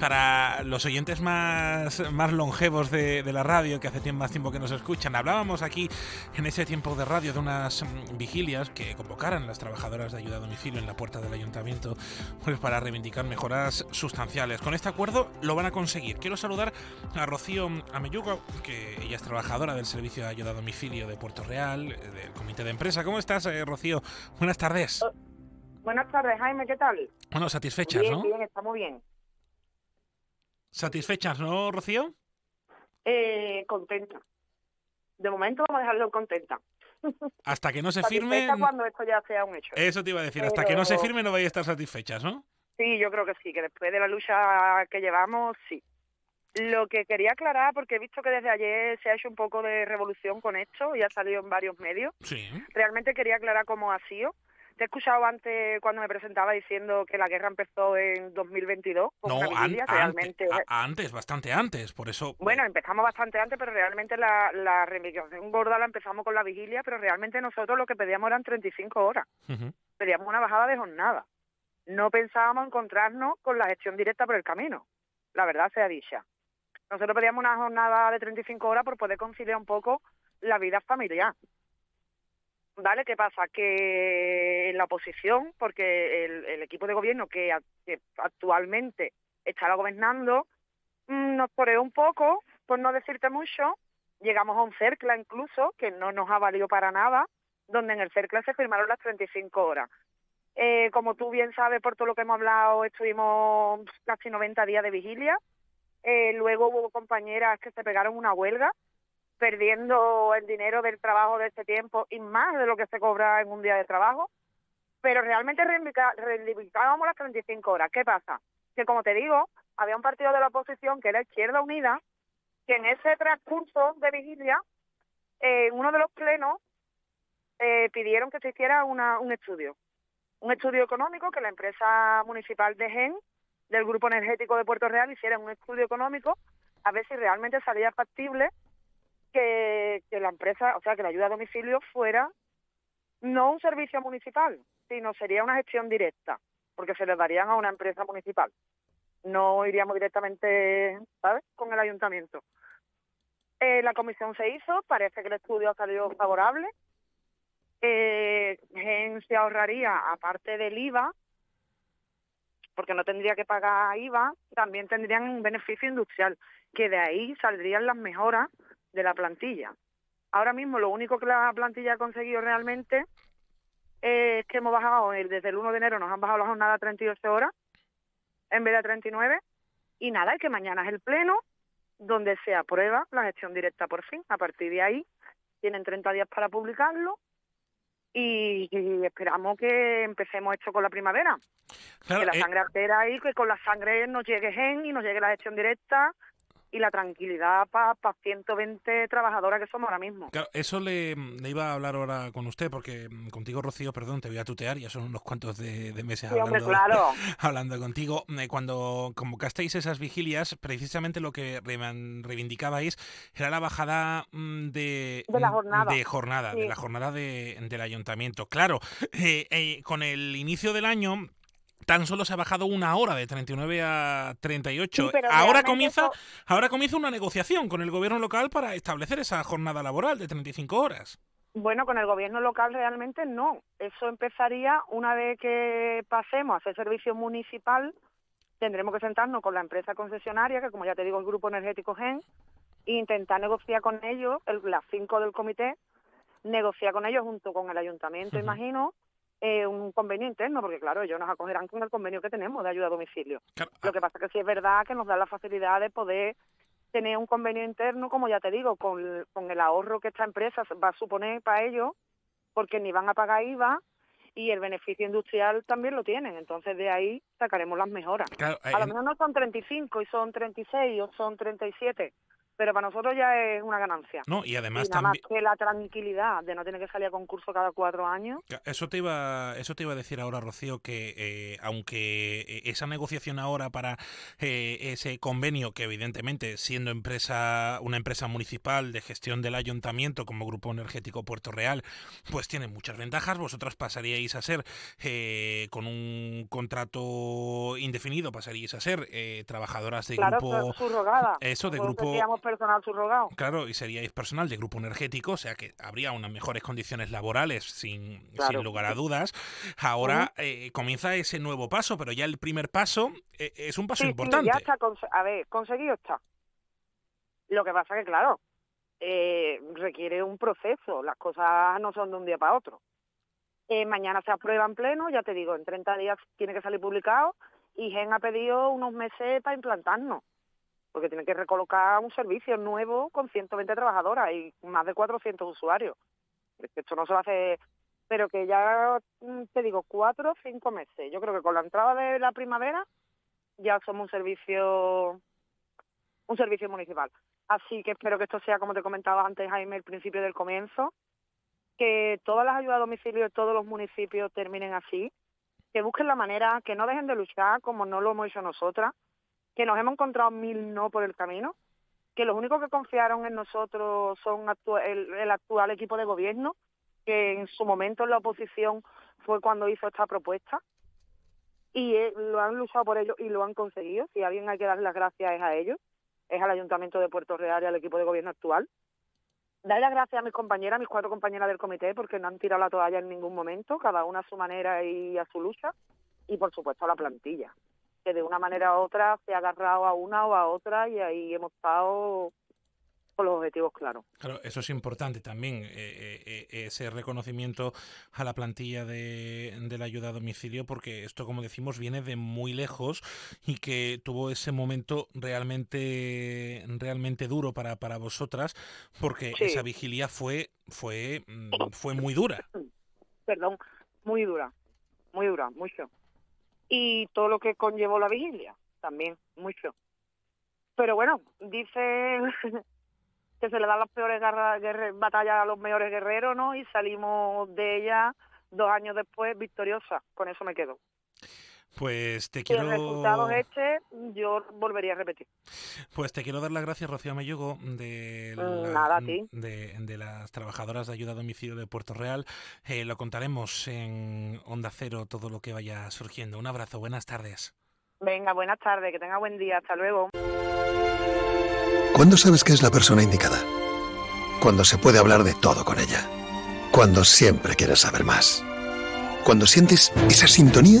para los oyentes más, más longevos de, la radio, que hace más tiempo que nos escuchan, hablábamos aquí en ese tiempo de radio de unas mm, vigilias que convocaran las trabajadoras de ayuda a domicilio en la puerta del ayuntamiento pues para reivindicar mejoras sustanciales. Con este acuerdo lo van a conseguir. Quiero saludar a Rocío Ameyuga, que ella es trabajadora del servicio de ayuda a domicilio de Puerto Real del comité de empresa. ¿Cómo estás, eh, Rocío? Buenas tardes. Oh, buenas tardes, Jaime, ¿qué tal? Bueno, satisfechas, bien, ¿no? Bien, estamos bien. ¿Satisfechas, no, Rocío? Eh, contenta. De momento vamos a dejarlo contenta. [LAUGHS] Hasta que no se firme. cuando esto ya sea un hecho. Eso te iba a decir, hasta que no se firme no vais a estar satisfechas, ¿no? Sí, yo creo que sí, que después de la lucha que llevamos, sí. Lo que quería aclarar, porque he visto que desde ayer se ha hecho un poco de revolución con esto y ha salido en varios medios. Sí. Realmente quería aclarar cómo ha sido. Te he escuchado antes cuando me presentaba diciendo que la guerra empezó en 2022 con No, una vigilia, realmente. a- antes, bastante antes, por eso... Bueno, empezamos bastante antes, pero realmente la, la reivindicación gorda la empezamos con la vigilia, pero realmente nosotros lo que pedíamos eran 35 horas. Ujú. Pedíamos una bajada de jornada. No pensábamos encontrarnos con la gestión directa por el camino. La verdad sea dicha. Nosotros pedíamos una jornada de 35 horas por poder conciliar un poco la vida familiar. ¿Vale? ¿Qué pasa? Que en la oposición, porque el, equipo de gobierno que, a- que actualmente está gobernando, mm, nos toreó un poco, por no decirte mucho. Llegamos a un CERCLA incluso, que no nos ha valido para nada, donde en el CERCLA se firmaron las 35 horas. Eh, como tú bien sabes, por todo lo que hemos hablado, estuvimos casi 90 días de vigilia. Eh, luego hubo compañeras que se pegaron una huelga, perdiendo el dinero del trabajo de este tiempo y más de lo que se cobra en un día de trabajo. Pero realmente reivindicábamos las 35 horas. ¿Qué pasa? Que como te digo, había un partido de la oposición que era Izquierda Unida, que en ese transcurso de vigilia, eh, en uno de los plenos, eh, pidieron que se hiciera una, un estudio. Un estudio económico que la empresa municipal de GEN, del Grupo Energético de Puerto Real, hiciera un estudio económico a ver si realmente salía factible que, la empresa, o sea, que la ayuda a domicilio fuera no un servicio municipal, sino sería una gestión directa, porque se le darían a una empresa municipal. No iríamos directamente, ¿sabes?, con el ayuntamiento. Eh, la comisión se hizo, parece que el estudio ha salido favorable. Eh, Gen se ahorraría, aparte del IVA, porque no tendría que pagar IVA, también tendrían un beneficio industrial, que de ahí saldrían las mejoras de la plantilla. Ahora mismo lo único que la plantilla ha conseguido realmente es que hemos bajado, desde el 1 de enero nos han bajado la jornada a 38 horas en vez de a 39 y nada, y que mañana es el pleno donde se aprueba la gestión directa por fin. A partir de ahí tienen 30 días para publicarlo y, y esperamos que empecemos esto con la primavera. Claro, que la eh, sangre artera ahí, que con la sangre nos llegue gen y nos llegue la gestión directa y la tranquilidad para 120 trabajadoras que somos ahora mismo. Claro, eso le, le iba a hablar ahora con usted, porque mm, contigo, Rocío, perdón, te voy a tutear, ya son unos cuantos de, de meses Sí, hombre, hablando, claro. [LAUGHS] hablando contigo. Eh, Cuando convocasteis esas vigilias, precisamente lo que reivindicabais era la bajada mm, de, De la jornada. de jornada, de la jornada de- del ayuntamiento. Claro, [LAUGHS] eh, eh, con el inicio del año... Tan solo se ha bajado una hora de 39 a 38. Sí, ahora comienza, eso- ahora comienza una negociación con el gobierno local para establecer esa jornada laboral de 35 horas. Bueno, con el gobierno local realmente no. Eso empezaría una vez que pasemos a hacer servicio municipal. Tendremos que sentarnos con la empresa concesionaria, que como ya te digo, el Grupo Energético GEN, e intentar negociar con ellos, el- las cinco del comité, negociar con ellos junto con el ayuntamiento, imagino, eh, un convenio interno, porque claro, ellos nos acogerán con el convenio que tenemos de ayuda a domicilio. Lo que pasa es que sí es verdad que nos da la facilidad de poder tener un convenio interno, como ya te digo, con, con el ahorro que esta empresa va a suponer para ellos, porque ni van a pagar IVA y el beneficio industrial también lo tienen. Entonces de ahí sacaremos las mejoras. Claro, A lo en- menos no son 35 y son 36 o son 37, pero para nosotros ya es una ganancia. No, y además y nada más también... que la tranquilidad de no tener que salir a concurso cada cuatro años. Eso te iba, eso te iba a decir ahora, Rocío, que eh, aunque eh, esa negociación ahora para eh, ese convenio, que evidentemente siendo empresa, una empresa municipal de gestión del ayuntamiento como Grupo Energético Puerto Real, pues tiene muchas ventajas. Vosotras pasaríais a ser eh, con un contrato indefinido, pasaríais a ser eh, trabajadoras de claro, grupo, subrogada. eso de Nosotros grupo personal subrogado. Claro, y seríais personal de grupo energético, o sea que habría unas mejores condiciones laborales, sin, Claro. sin lugar a dudas. Ahora eh, comienza ese nuevo paso, pero ya el primer paso eh, es un paso Sí, sí, importante. ya está, a ver, conseguido está. Lo que pasa que, claro, eh, requiere un proceso, las cosas no son de un día para otro. Eh, mañana se aprueba en pleno, ya te digo, en 30 días tiene que salir publicado y GEN ha pedido unos meses para implantarnos, porque tiene que recolocar un servicio nuevo con 120 trabajadoras y más de 400 usuarios. Esto no se va a hacer, pero que ya, mm, te digo, cuatro o cinco meses. Yo creo que con la entrada de la primavera ya somos un servicio un servicio municipal. Así que espero que esto sea, como te comentaba antes, Jaime, el principio del comienzo que todas las ayudas a domicilio de todos los municipios terminen así, que busquen la manera, que no dejen de luchar como no lo hemos hecho nosotras, que nos hemos encontrado mil no por el camino, que los únicos que confiaron en nosotros son el, actual equipo de gobierno, que en su momento en la oposición fue cuando hizo esta propuesta y eh, lo han luchado por ello y lo han conseguido. Si a alguien hay que darle las gracias es a ellos, es al Ayuntamiento de Puerto Real y al equipo de gobierno actual. Darle las gracias a mis compañeras, a mis cuatro compañeras del comité, porque no han tirado la toalla en ningún momento, cada una a su manera y a su lucha. Y por supuesto a la plantilla, que de una manera u otra se ha agarrado a una o a otra y ahí hemos estado con los objetivos claros. Claro, eso es importante también, eh, eh, eh, ese reconocimiento a la plantilla de, de, la ayuda a domicilio, porque esto, como decimos, viene de muy lejos y que tuvo ese momento realmente, realmente duro para, para vosotras, porque esa vigilia fue, fue, mm, fue muy dura. [CLEARS THROAT] Perdón, muy dura, muy dura, mucho. Y todo lo que conllevó la vigilia, también, mucho. Pero bueno, dice [LAUGHS] que se le dan las peores batallas a los mejores guerreros, ¿no? Y salimos de ella dos años después victoriosa. Con eso me quedo. Pues te quiero. Si el resultado este, yo volvería a repetir. Pues te quiero dar las gracias, Rocío Amayugo, de, la, De, de, las trabajadoras de ayuda a domicilio de Puerto Real. Eh, lo contaremos en Onda Cero, todo lo que vaya surgiendo. Un abrazo, buenas tardes. Venga, buenas tardes, que tenga buen día, hasta luego. ¿Cuándo sabes que es la persona indicada? Cuando se puede hablar de todo con ella. Cuando siempre quieres saber más. Cuando sientes esa sintonía,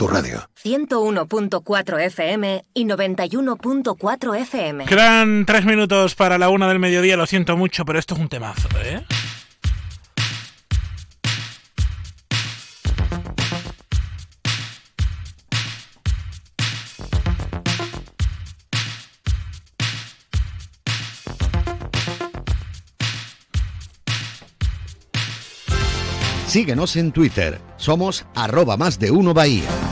tu radio. 101.4 FM y 91.4 FM. Quedan tres minutos para la una del mediodía, lo siento mucho, pero esto es un temazo, ¿eh? Síguenos en Twitter. Somos arroba más de uno Bahía.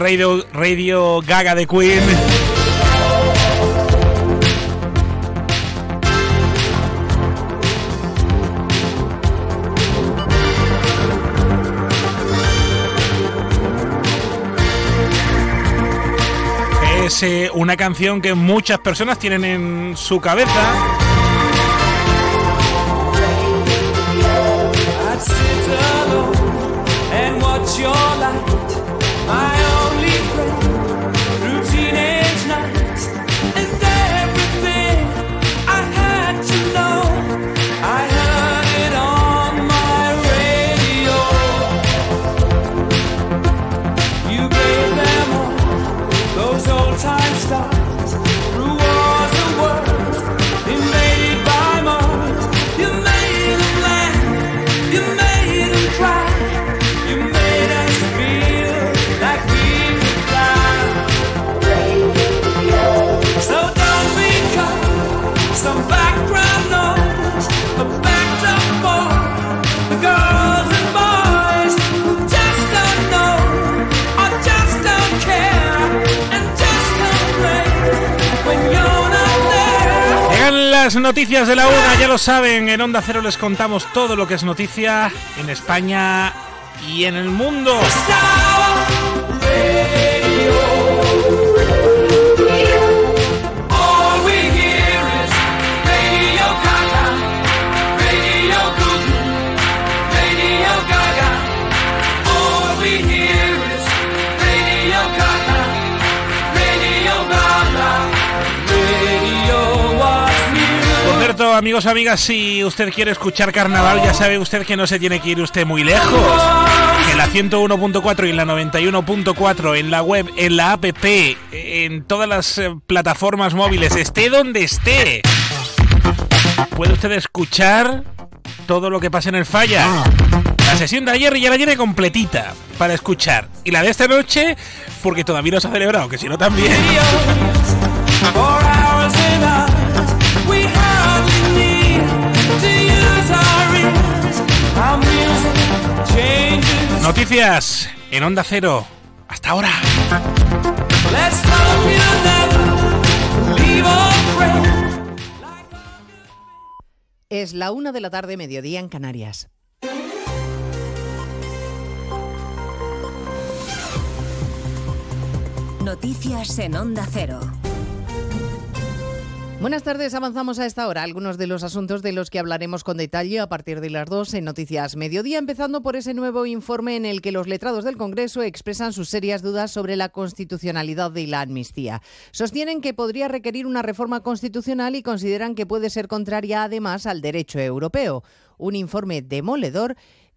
Radio, radio Gaga de Queen. Es eh, una canción que muchas personas tienen en su cabeza. Noticias de la una, ya lo saben, en Onda Cero les contamos todo lo que es noticia en España y en el mundo. Amigos, amigas, si usted quiere escuchar carnaval, ya sabe usted que no se tiene que ir usted muy lejos. En la 101.4 y en la 91.4, en la web, en la app, en todas las eh, plataformas móviles, esté donde esté. Puede usted escuchar todo lo que pasa en el falla. La sesión de ayer ya la tiene completita para escuchar. Y la de esta noche, porque todavía no se ha celebrado, que si no también. Noticias en Onda Cero. Hasta ahora. Es la una de la tarde, mediodía en Canarias. Noticias en Onda Cero. Buenas tardes, avanzamos a esta hora algunos de los asuntos de los que hablaremos con detalle a partir de las dos en Noticias Mediodía, empezando por ese nuevo informe en el que los letrados del Congreso expresan sus serias dudas sobre la constitucionalidad de la amnistía. Sostienen que podría requerir una reforma constitucional y consideran que puede ser contraria además al derecho europeo. Un informe demoledor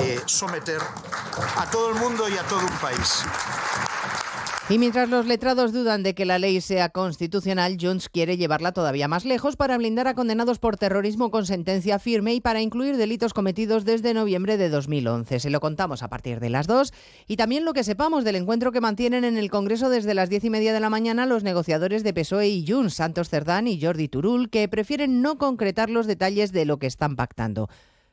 eh, someter a todo el mundo y a todo un país. Y mientras los letrados dudan de que la ley sea constitucional, Junts quiere llevarla todavía más lejos para blindar a condenados por terrorismo con sentencia firme y para incluir delitos cometidos desde noviembre de 2011. Se lo contamos a partir de las dos y también lo que sepamos del encuentro que mantienen en el Congreso desde las diez y media de la mañana los negociadores de PSOE y Junts, Santos Cerdán y Jordi Turul, que prefieren no concretar los detalles de lo que están pactando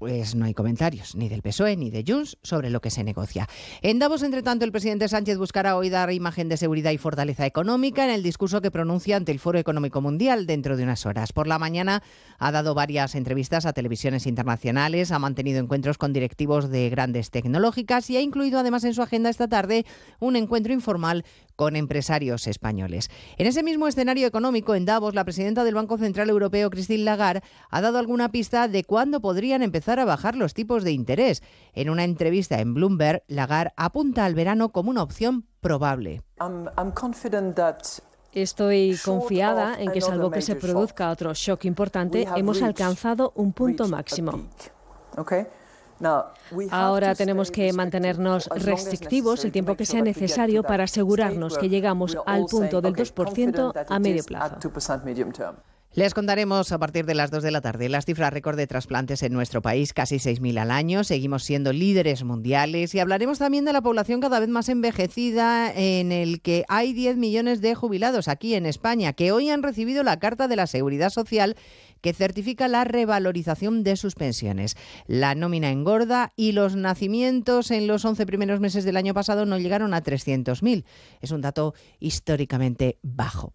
Pues no hay comentarios, ni del PSOE ni de Junts, sobre lo que se negocia. En Davos, entre tanto, el presidente Sánchez buscará hoy dar imagen de seguridad y fortaleza económica en el discurso que pronuncia ante el Foro Económico Mundial dentro de unas horas. Por la mañana ha dado varias entrevistas a televisiones internacionales, ha mantenido encuentros con directivos de grandes tecnológicas y ha incluido además en su agenda esta tarde un encuentro informal con empresarios españoles. En ese mismo escenario económico, en Davos, la presidenta del Banco Central Europeo, Christine Lagarde, ha dado alguna pista de cuándo podrían empezar a bajar los tipos de interés. En una entrevista en Bloomberg, Lagarde apunta al verano como una opción probable. Estoy confiada en que, salvo que se produzca otro shock importante, hemos alcanzado un punto máximo. Ahora tenemos que mantenernos restrictivos el tiempo que sea necesario para asegurarnos que llegamos al punto del 2% a medio plazo. Les contaremos a partir de las 2 de la tarde las cifras récord de trasplantes en nuestro país, casi 6.000 al año. Seguimos siendo líderes mundiales y hablaremos también de la población cada vez más envejecida en el que hay 10 millones de jubilados aquí en España que hoy han recibido la Carta de la Seguridad Social que certifica la revalorización de sus pensiones. La nómina engorda y los nacimientos en los 11 primeros meses del año pasado no llegaron a 300.000. Es un dato históricamente bajo.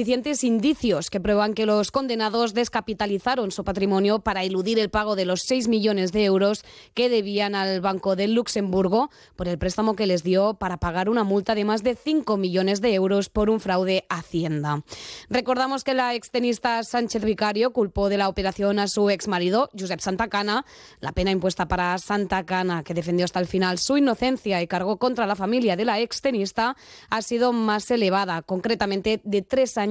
suficientes indicios que prueban que los condenados descapitalizaron su patrimonio para eludir el pago de los 6 millones de euros que debían al Banco de Luxemburgo por el préstamo que les dio para pagar una multa de más de 5 millones de euros por un fraude a Hacienda. Recordamos que la extenista Sánchez Vicario culpó de la operación a su exmarido, Josep Santacana. La pena impuesta para Santacana, que defendió hasta el final su inocencia y cargó contra la familia de la extenista, ha sido más elevada, concretamente de tres años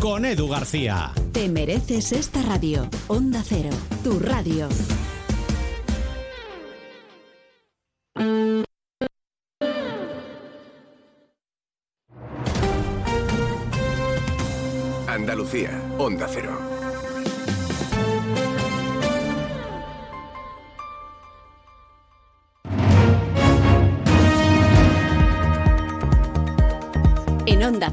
Con Edu García. Te mereces esta radio. Onda Cero, tu radio. Andalucía, Onda Cero. Onda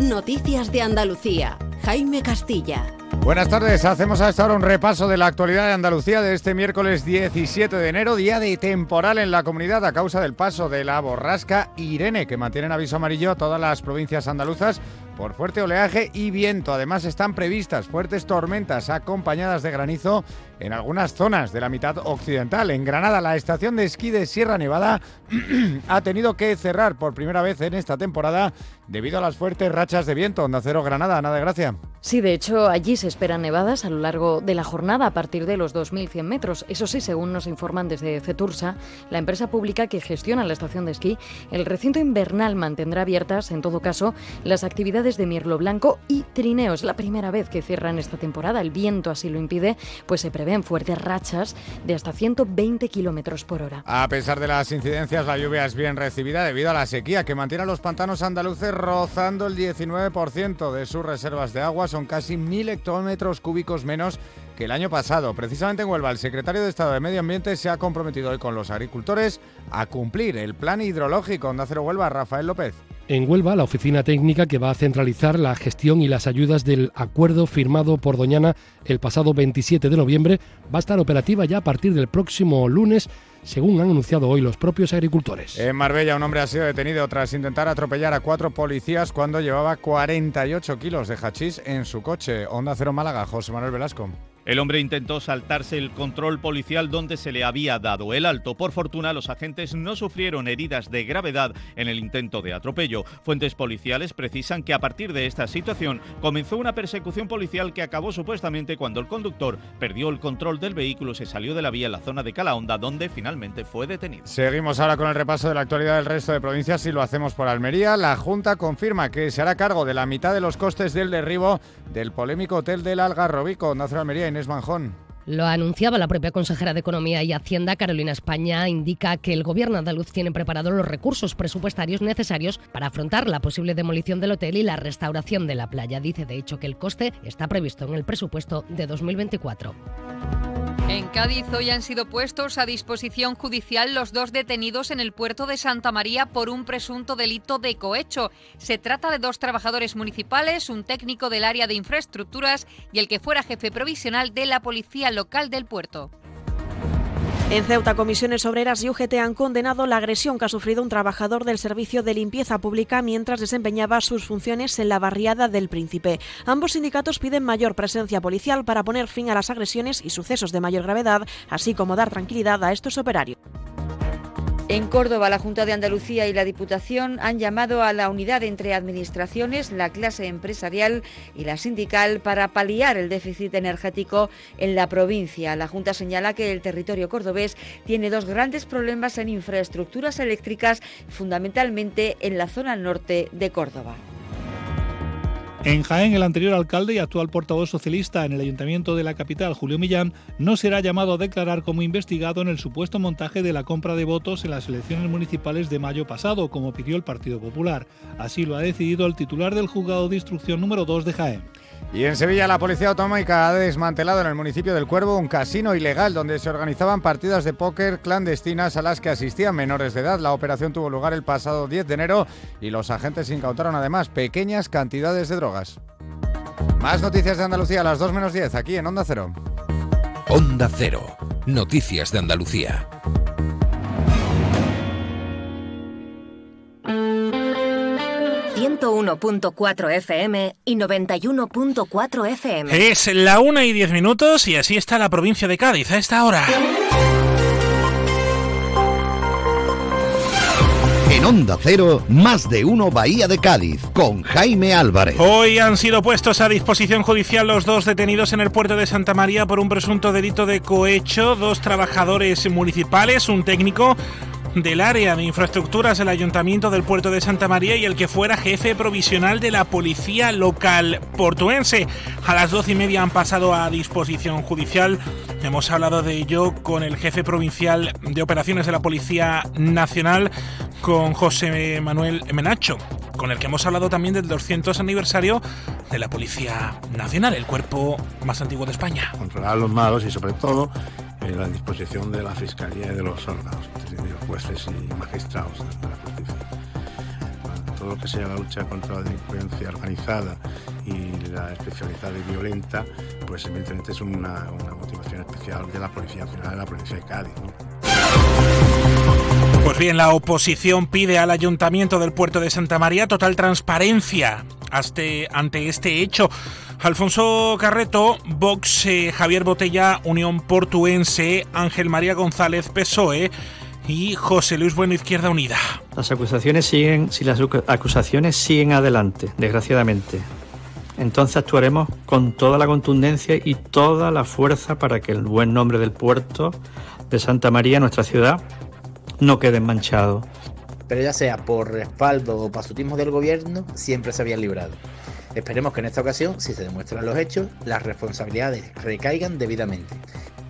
Noticias de Andalucía. Jaime Castilla. Buenas tardes, hacemos a esta hora un repaso de la actualidad de Andalucía de este miércoles 17 de enero, día de temporal en la comunidad a causa del paso de la borrasca Irene, que mantiene en aviso amarillo a todas las provincias andaluzas por fuerte oleaje y viento. Además están previstas fuertes tormentas acompañadas de granizo en algunas zonas de la mitad occidental. En Granada, la estación de esquí de Sierra Nevada [CLEARS THROAT] ha tenido que cerrar por primera vez en esta temporada debido a las fuertes rachas de viento. Onda Cero Granada, nada de gracia. Sí, de hecho, allí se esperan nevadas a lo largo de la jornada a partir de los 2.100 metros. Eso sí, según nos informan desde Cetursa, la empresa pública que gestiona la estación de esquí, el recinto invernal mantendrá abiertas, en todo caso, las actividades de mirlo blanco y trineo. Es la primera vez que cierran esta temporada. El viento así lo impide, pues se prevén fuertes rachas de hasta 120 kilómetros por hora. A pesar de las incidencias, la lluvia es bien recibida debido a la sequía que mantiene a los pantanos andaluces rozando el 19% de sus reservas de agua. Son casi mil hectómetros cúbicos menos que el año pasado. Precisamente en Huelva, el secretario de Estado de Medio Ambiente se ha comprometido hoy con los agricultores a cumplir el plan hidrológico. Onda Cero Huelva, Rafael López. En Huelva, la oficina técnica que va a centralizar la gestión y las ayudas del acuerdo firmado por Doñana el pasado 27 de noviembre va a estar operativa ya a partir del próximo lunes según han anunciado hoy los propios agricultores. En Marbella, un hombre ha sido detenido tras intentar atropellar a cuatro policías cuando llevaba 48 kilos de hachís en su coche. Onda Cero Málaga, José Manuel Velasco. El hombre intentó saltarse el control policial donde se le había dado el alto. Por fortuna, los agentes no sufrieron heridas de gravedad en el intento de atropello. Fuentes policiales precisan que a partir de esta situación comenzó una persecución policial que acabó supuestamente cuando el conductor perdió el control del vehículo, se salió de la vía en la zona de Calahonda, donde finalmente fue detenido. Seguimos ahora con el repaso de la actualidad del resto de provincias y lo hacemos por Almería. La Junta confirma que se hará cargo de la mitad de los costes del derribo del polémico hotel del Algarrobico. Nacional Almería, Manjón. Lo anunciaba la propia consejera de Economía y Hacienda, Carolina España, indica que el gobierno andaluz tiene preparados los recursos presupuestarios necesarios para afrontar la posible demolición del hotel y la restauración de la playa. Dice, de hecho, que el coste está previsto en el presupuesto de 2024. En Cádiz hoy han sido puestos a disposición judicial los dos detenidos en el puerto de Santa María por un presunto delito de cohecho. Se trata de dos trabajadores municipales, un técnico del área de infraestructuras y el que fuera jefe provisional de la policía local del puerto. En Ceuta, comisiones obreras y UGT han condenado la agresión que ha sufrido un trabajador del servicio de limpieza pública mientras desempeñaba sus funciones en la barriada del Príncipe. Ambos sindicatos piden mayor presencia policial para poner fin a las agresiones y sucesos de mayor gravedad, así como dar tranquilidad a estos operarios. En Córdoba, la Junta de Andalucía y la Diputación han llamado a la unidad entre administraciones, la clase empresarial y la sindical para paliar el déficit energético en la provincia. La Junta señala que el territorio cordobés tiene dos grandes problemas en infraestructuras eléctricas, fundamentalmente en la zona norte de Córdoba. En Jaén, el anterior alcalde y actual portavoz socialista en el ayuntamiento de la capital, Julio Millán, no será llamado a declarar como investigado en el supuesto montaje de la compra de votos en las elecciones municipales de mayo pasado, como pidió el Partido Popular. Así lo ha decidido el titular del juzgado de instrucción número 2 de Jaén. Y en Sevilla la Policía Autonómica ha desmantelado en el municipio del Cuervo un casino ilegal donde se organizaban partidas de póker clandestinas a las que asistían menores de edad. La operación tuvo lugar el pasado 10 de enero y los agentes incautaron además pequeñas cantidades de drogas. Más noticias de Andalucía a las 2 menos 10 aquí en Onda Cero. Onda Cero. Noticias de Andalucía. 101.4 FM y 91.4 FM. Es la una y diez minutos y así está la provincia de Cádiz a esta hora. En Onda Cero, más de uno Bahía de Cádiz, con Jaime Álvarez. Hoy han sido puestos a disposición judicial los dos detenidos en el puerto de Santa María por un presunto delito de cohecho, dos trabajadores municipales, un técnico del área de infraestructuras del Ayuntamiento del Puerto de Santa María y el que fuera jefe provisional de la Policía Local Portuense. A las doce y media han pasado a disposición judicial. Hemos hablado de ello con el jefe provincial de operaciones de la Policía Nacional, con José Manuel Menacho, con el que hemos hablado también del 200 aniversario de la Policía Nacional, el cuerpo más antiguo de España. Controlar los malos y sobre todo en la disposición de la Fiscalía y de los órganos, de los jueces y magistrados de la justicia. Todo lo que sea la lucha contra la delincuencia organizada y la especializada y violenta, pues evidentemente es una, una motivación especial de la Policía Nacional de la provincia de Cádiz. Pues bien, la oposición pide al Ayuntamiento del Puerto de Santa María total transparencia ante este hecho. Alfonso Carreto, Vox, eh, Javier Botella, Unión Portuense, Ángel María González, PSOE y José Luis Bueno, Izquierda Unida. Las acusaciones siguen, si las acusaciones siguen adelante, desgraciadamente. Entonces actuaremos con toda la contundencia y toda la fuerza para que el buen nombre del puerto de Santa María, nuestra ciudad, no quede manchado. Pero ya sea por respaldo o pasutismo del gobierno, siempre se habían librado. Esperemos que en esta ocasión, si se demuestran los hechos, las responsabilidades recaigan debidamente.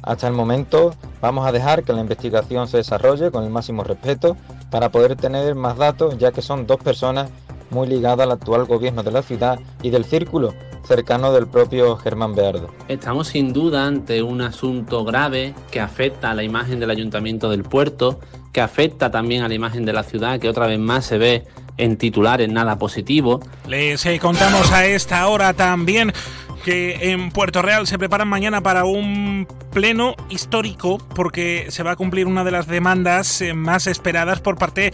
Hasta el momento vamos a dejar que la investigación se desarrolle con el máximo respeto para poder tener más datos, ya que son dos personas muy ligadas al actual gobierno de la ciudad y del círculo cercano del propio Germán Beardo. Estamos sin duda ante un asunto grave que afecta a la imagen del ayuntamiento del puerto, que afecta también a la imagen de la ciudad, que otra vez más se ve en titulares nada positivo. Les eh, contamos a esta hora también que en Puerto Real se preparan mañana para un pleno histórico porque se va a cumplir una de las demandas eh, más esperadas por parte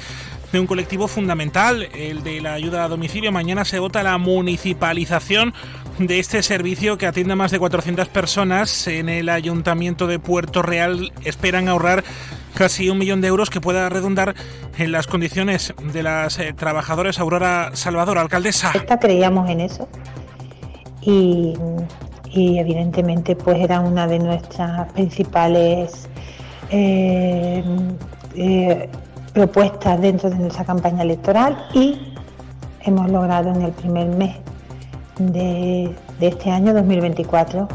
de un colectivo fundamental, el de la ayuda a domicilio. Mañana se vota la municipalización de este servicio que atiende a más de 400 personas en el ayuntamiento de Puerto Real. Esperan ahorrar casi un millón de euros que pueda redundar en las condiciones de las eh, trabajadoras. Aurora Salvador, alcaldesa. Esta creíamos en eso y, evidentemente pues era una de nuestras principales eh, eh, propuestas dentro de nuestra campaña electoral y hemos logrado en el primer mes de, de este año 2024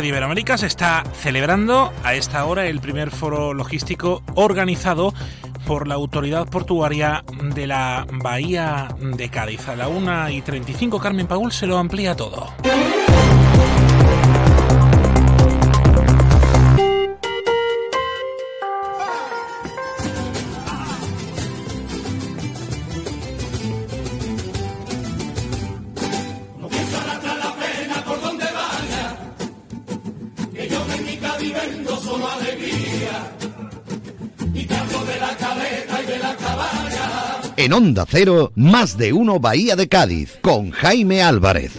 De Iberoamérica se está celebrando a esta hora el primer foro logístico organizado por la autoridad portuaria de la Bahía de Cádiz. A la 1 y 35 Carmen Paul se lo amplía todo. En Onda Cero, más de uno Bahía de Cádiz, con Jaime Álvarez.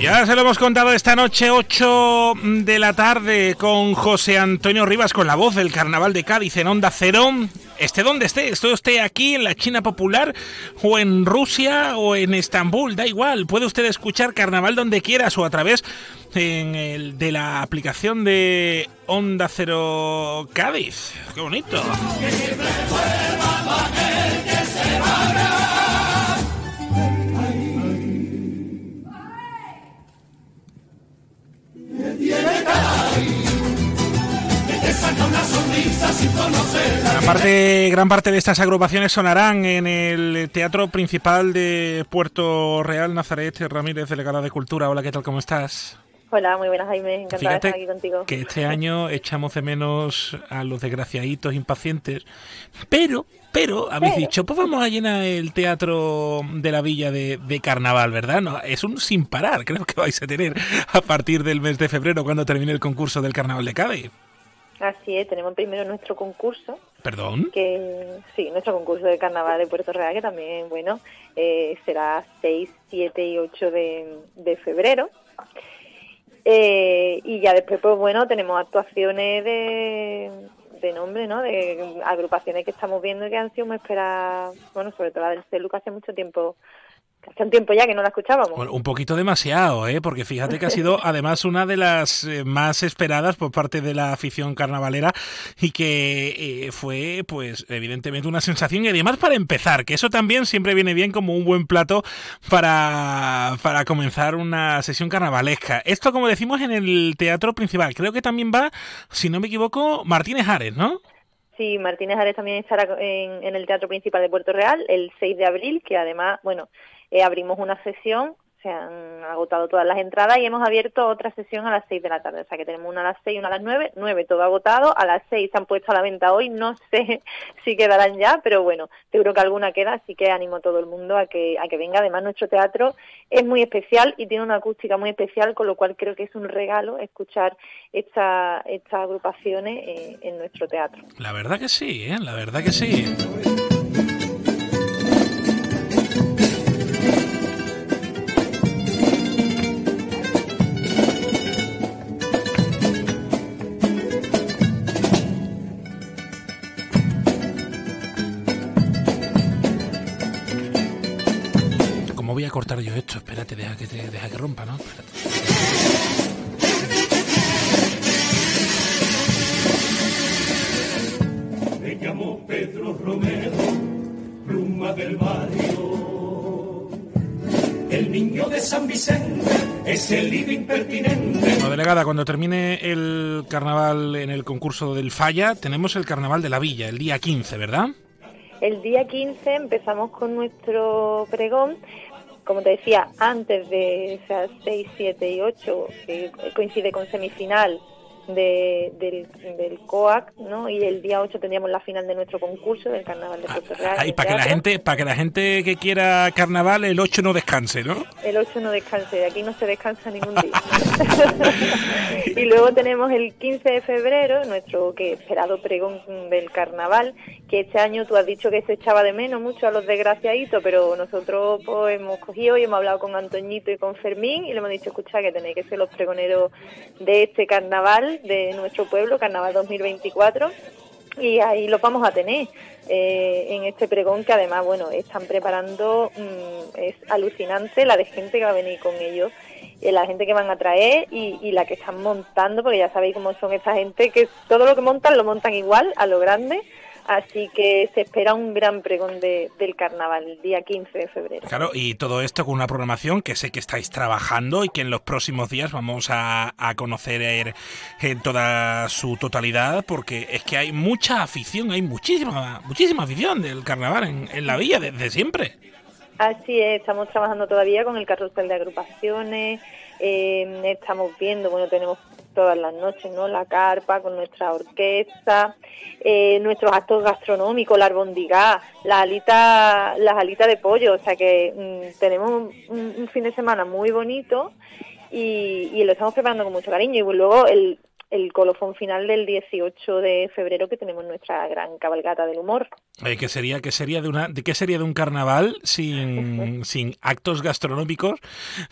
Ya se lo hemos contado esta noche, 8 de la tarde, con José Antonio Rivas, con la voz del Carnaval de Cádiz en Onda Cero. Esté donde esté, esté usted aquí en la China Popular, o en Rusia, o en Estambul, da igual. Puede usted escuchar Carnaval donde quiera o a través en el, de la aplicación de Onda Cero Cádiz. ¡Qué bonito! Gran parte, gran parte de estas agrupaciones sonarán en el Teatro Principal de Puerto Real. Nazaret Ramírez, delegada de Cultura. Hola, ¿qué tal? ¿Cómo estás? Hola, muy buenas, Jaime. Encantada de estar aquí contigo. Que este año echamos de menos a los desgraciaditos impacientes, pero, pero habéis dicho, pues vamos a llenar el teatro de la villa de, carnaval, ¿verdad? No, es un sin parar, creo que vais a tener a partir del mes de febrero cuando termine el concurso del carnaval de Cádiz. Así es, tenemos primero nuestro concurso. ¿Perdón? Que, sí, nuestro concurso de carnaval de Puerto Real, que también, bueno, eh, será 6, 7 y 8 de, de febrero. Eh, y ya después, pues bueno, tenemos actuaciones de, de nombre, ¿no? De agrupaciones que estamos viendo que han sido muy esperadas, bueno, sobre todo la del CELU, que hace mucho tiempo hace un tiempo ya que no la escuchábamos. un poquito demasiado, ¿eh? porque fíjate que ha sido [LAUGHS] además una de las eh, más esperadas por parte de la afición carnavalera y que eh, fue, pues, evidentemente una sensación y además para empezar, que eso también siempre viene bien como un buen plato para, para comenzar una sesión carnavalesca. Esto, como decimos, en el teatro principal. Creo que también va, si no me equivoco, Martínez Ares, ¿no? Sí, Martínez Ares también estará en, en, el Teatro Principal de Puerto Real el 6 de abril, que además, bueno, eh, abrimos una sesión, se han agotado todas las entradas y hemos abierto otra sesión a las 6 de la tarde. O sea que tenemos una a las 6 y una a las 9, 9 todo agotado, a las 6 se han puesto a la venta hoy, no [LAUGHS] sé si quedarán ya, pero bueno, seguro que alguna queda, así que animo a todo el mundo a que, a que venga. Además, nuestro teatro es muy especial y tiene una acústica muy especial, con lo cual creo que es un regalo escuchar esta, estas agrupaciones eh, en nuestro teatro. La verdad que sí, ¿eh? la verdad que sí. Cortar yo esto? Espérate, deja que, te, deja que rompa, ¿no? Espérate. Me llamo Pedro Romero, pluma del barrio. El niño de San Vicente es el líder impertinente. No, delegada, cuando termine el carnaval en el concurso del Falla, tenemos el carnaval de la Villa, el día 15, ¿verdad? El día 15 empezamos con nuestro pregón como te decía, antes de esas 6, 7 y 8, que coincide con semifinal de, del, del, COAC, ¿no? Y el día 8 tendríamos la final de nuestro concurso del Carnaval de Puerto Real. Ah, para que la gente, para que la gente que quiera carnaval el 8 no descanse, ¿no? El 8 no descanse, de aquí no se descansa ningún día. [LAUGHS] y luego tenemos el 15 de febrero, nuestro que esperado pregón del Carnaval, este año tú has dicho que se echaba de menos mucho a los desgraciaditos, pero nosotros pues hemos cogido y hemos hablado con Antoñito y con Fermín y le hemos dicho, escucha, que tenéis que ser los pregoneros de este carnaval de nuestro pueblo, Carnaval 2024, y ahí los vamos a tener eh, en este pregón que además, bueno, están preparando, mm, es alucinante la de gente que va a venir con ellos, eh, la gente que van a traer y, y, la que están montando, porque ya sabéis cómo son esta gente, que todo lo que montan lo montan igual, a lo grande, Así que se espera un gran pregón de, del carnaval el día 15 de febrero. Claro, y todo esto con una programación que sé que estáis trabajando y que en los próximos días vamos a, conocer en toda su totalidad, porque es que hay mucha afición, hay muchísima, muchísima afición del carnaval en, en la villa desde siempre. Así es, estamos trabajando todavía con el carrusel de agrupaciones, eh, estamos viendo, bueno, tenemos todas las noches, ¿no? La carpa con nuestra orquesta, eh, nuestros actos gastronómicos, la albondigá, las alitas, las alitas de pollo, o sea que mm, tenemos un, fin de semana muy bonito y, y, lo estamos preparando con mucho cariño y luego el, el colofón final del 18 de febrero que tenemos nuestra gran cabalgata del humor. Eh, ¿qué sería, qué sería de una, de qué sería de un carnaval sin, sin actos gastronómicos?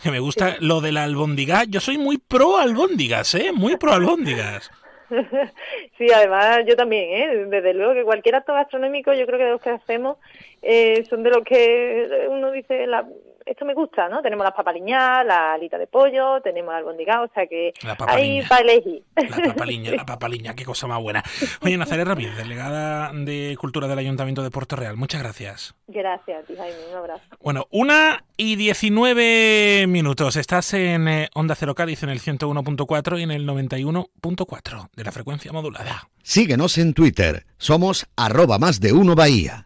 Que me gusta lo de la albóndiga. Yo soy muy pro albóndigas, ¿eh? Muy pro albóndigas. [LAUGHS] sí, además yo también, ¿eh? desde luego que cualquier acto gastronómico yo creo que de los que hacemos eh, son de los que uno dice, la, esto me gusta, ¿no? Tenemos las papaliñas, la alita de pollo, tenemos albondigado, o sea que hay para elegir. La papaliña, la papaliña, qué cosa más buena. Oye, Nazaret Ramírez, delegada de Cultura del Ayuntamiento de Puerto Real, muchas gracias. Gracias a Jaime, un abrazo. Bueno, una y 19 minutos. Estás en eh, Onda Cero Cádiz en el 101.4 y en el 91.4 de la frecuencia modulada. Síguenos en Twitter, somos arroba más de uno Bahía.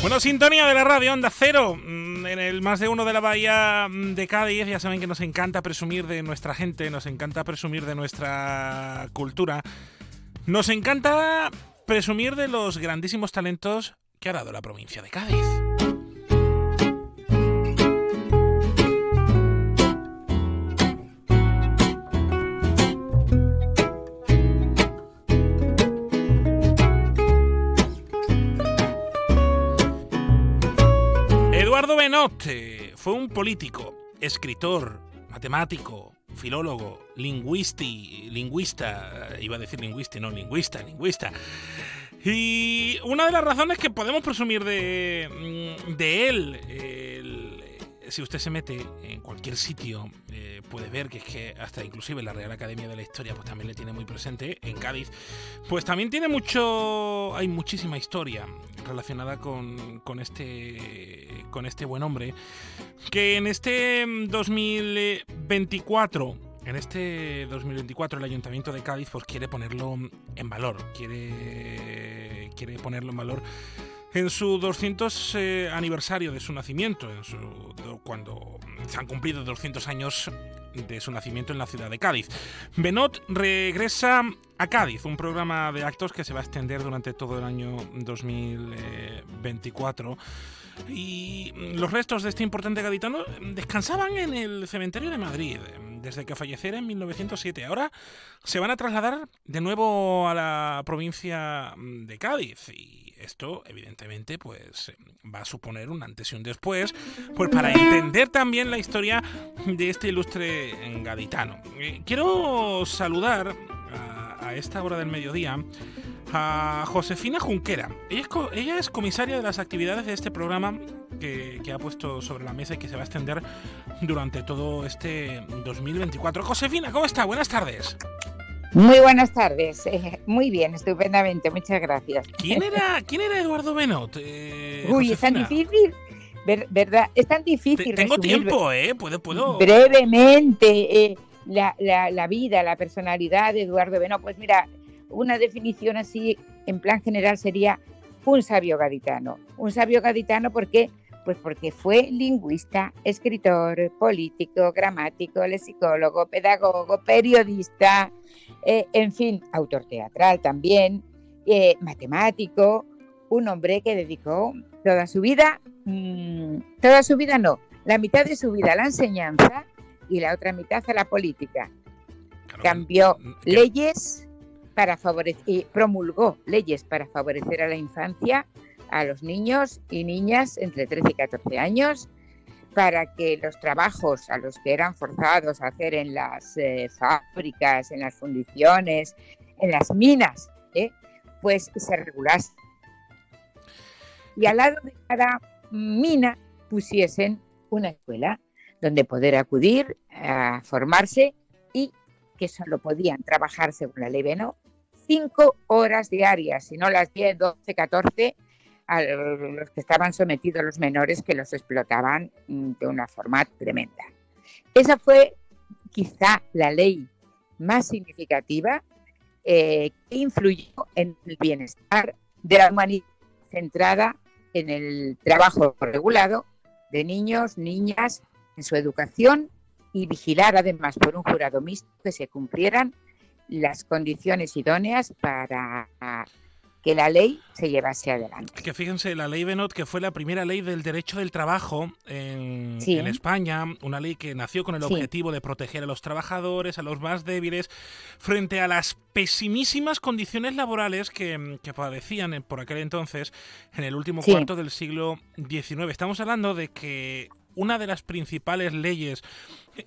Bueno, sintonía de la radio Onda Cero. Mm, en el más de uno de la bahía mm, de Cádiz, ya saben que nos encanta presumir de nuestra gente, nos encanta presumir de nuestra cultura. Nos encanta presumir de los grandísimos talentos que ha dado la provincia de Cádiz. Eduardo Benot fue un político, escritor, matemático, filólogo, lingüisti, lingüista, iba a decir lingüista, no, lingüista, lingüista. Y una de las razones que podemos presumir de, mm, él, si usted se mete en cualquier sitio, eh, puede ver que es que hasta inclusive la Real Academia de la Historia pues también le tiene muy presente en Cádiz, pues también tiene mucho, hay muchísima historia relacionada con, con este, con este buen hombre, que en este mm, 2024 en este 2024 el Ayuntamiento de Cádiz pues quiere ponerlo en valor, quiere, quiere ponerlo en valor en su 200 eh, aniversario de su nacimiento, en su, do- cuando se han cumplido 200 años de su nacimiento en la ciudad de Cádiz. Benot regresa a Cádiz, un programa de actos que se va a extender durante todo el año 2024. Y los restos de este importante gaditano descansaban en el cementerio de Madrid desde que falleciera en 1907. Ahora se van a trasladar de nuevo a la provincia de Cádiz esto evidentemente pues va a suponer un antes y un después pues para entender también la historia de este ilustre gaditano. Eh, Quiero saludar a, esta hora del mediodía a Josefina Junquera. Ella es, comisaria de las actividades de este programa que ha puesto sobre la mesa y que se va a extender durante todo este 2024. Josefina, ¿cómo está? Buenas tardes. Muy buenas tardes. Eh, muy bien, estupendamente. Muchas gracias. ¿Quién era, ¿quién era Eduardo Benot? Eh, Uy, es tan difícil. ver- ¿Verdad? Es tan difícil. Tengo resumir tiempo, ¿eh? Puedo, puedo. brevemente eh, la, la- la vida, la personalidad de Eduardo Benó. Pues mira, una definición así en plan general sería un sabio gaditano. Un sabio gaditano porque pues porque fue lingüista, escritor, político, gramático, lexicólogo, pedagogo, periodista, eh, en fin, autor teatral también, eh, matemático, un hombre que dedicó toda su vida, mm, toda su vida no, la mitad de su vida a la enseñanza y la otra mitad a la política. Cambió leyes para favorecer, y promulgó leyes para favorecer a la infancia, a los niños y niñas entre 13 y 14 años, para que los trabajos a los que eran forzados a hacer en las eh, fábricas, en las fundiciones, en las minas, ¿eh? pues se regulasen. Y al lado de cada mina pusiesen una escuela donde poder acudir a formarse y que solo podían trabajar, según la ley Beno, cinco horas diarias, y no las 10, 12, 14 a los que estaban sometidos los menores que los explotaban mm, de una forma tremenda. Esa fue quizá la ley más significativa eh, que influyó en el bienestar de la humanidad centrada en el trabajo regulado de niños, niñas en su educación y vigilar además por un jurado mixto que se cumplieran las condiciones idóneas para que la ley se llevase adelante. Que fíjense, la ley Benot, que fue la primera ley del derecho del trabajo en, España, una ley que nació con el objetivo de proteger a los trabajadores, a los más débiles, frente a las pesimísimas condiciones laborales que, que padecían por aquel entonces, en el último cuarto del siglo XIX. Estamos hablando de que una de las principales leyes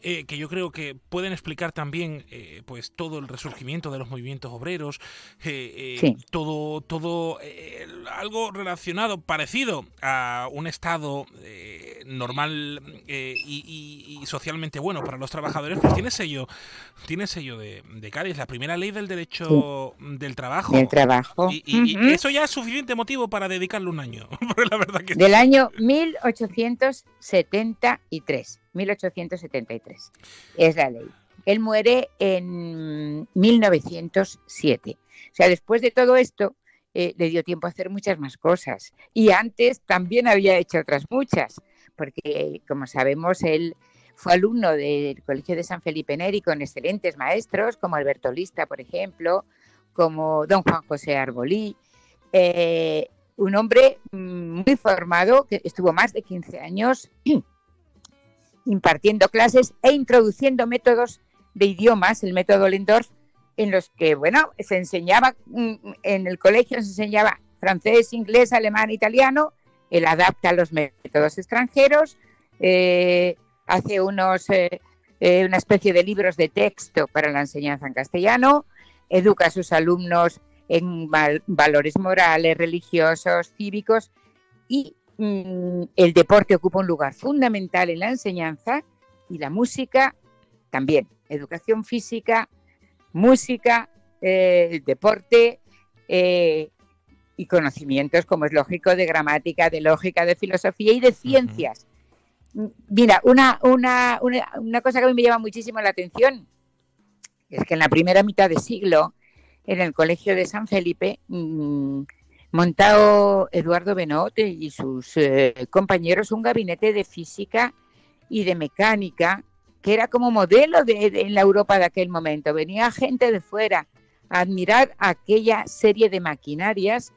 eh, que yo creo que pueden explicar también eh, pues todo el resurgimiento de los movimientos obreros, eh, todo, todo algo relacionado, parecido a un estado normal y, socialmente bueno para los trabajadores, pues tiene sello, tiene sello de, de Cádiz, la primera ley del derecho del trabajo. Del trabajo. Y, eso ya es suficiente motivo para dedicarle un año. [LAUGHS] la verdad que Del año 1873. 1873. Es la ley. Él muere en 1907. O sea, después de todo esto, eh, le dio tiempo a hacer muchas más cosas. Y antes también había hecho otras muchas, porque, como sabemos, él fue alumno del Colegio de San Felipe Neri con excelentes maestros, como Alberto Lista, por ejemplo, como don Juan José Arbolí. Eh, un hombre mm, muy formado, que estuvo más de 15 años [CLEARS THROAT] impartiendo clases e introduciendo métodos de idiomas, el método Lendorf, en los que, bueno, se enseñaba, mm, en el colegio se enseñaba francés, inglés, alemán, italiano, él adapta los métodos extranjeros, eh, hace unos, eh, eh, una especie de libros de texto para la enseñanza en castellano, educa a sus alumnos en valores morales, religiosos, cívicos y el deporte ocupa un lugar fundamental en la enseñanza y la música también. Educación física, música, eh, deporte eh, y conocimientos, como es lógico, de gramática, de lógica, de filosofía y de ciencias. Mm, mira, una, una, una, cosa que a mí me llama muchísimo la atención es que en la primera mitad de siglo, en el Colegio de San Felipe, mm, montado Eduardo Benote y sus eh, compañeros un gabinete de física y de mecánica que era como modelo de, en la Europa de aquel momento. Venía gente de fuera a admirar aquella serie de maquinarias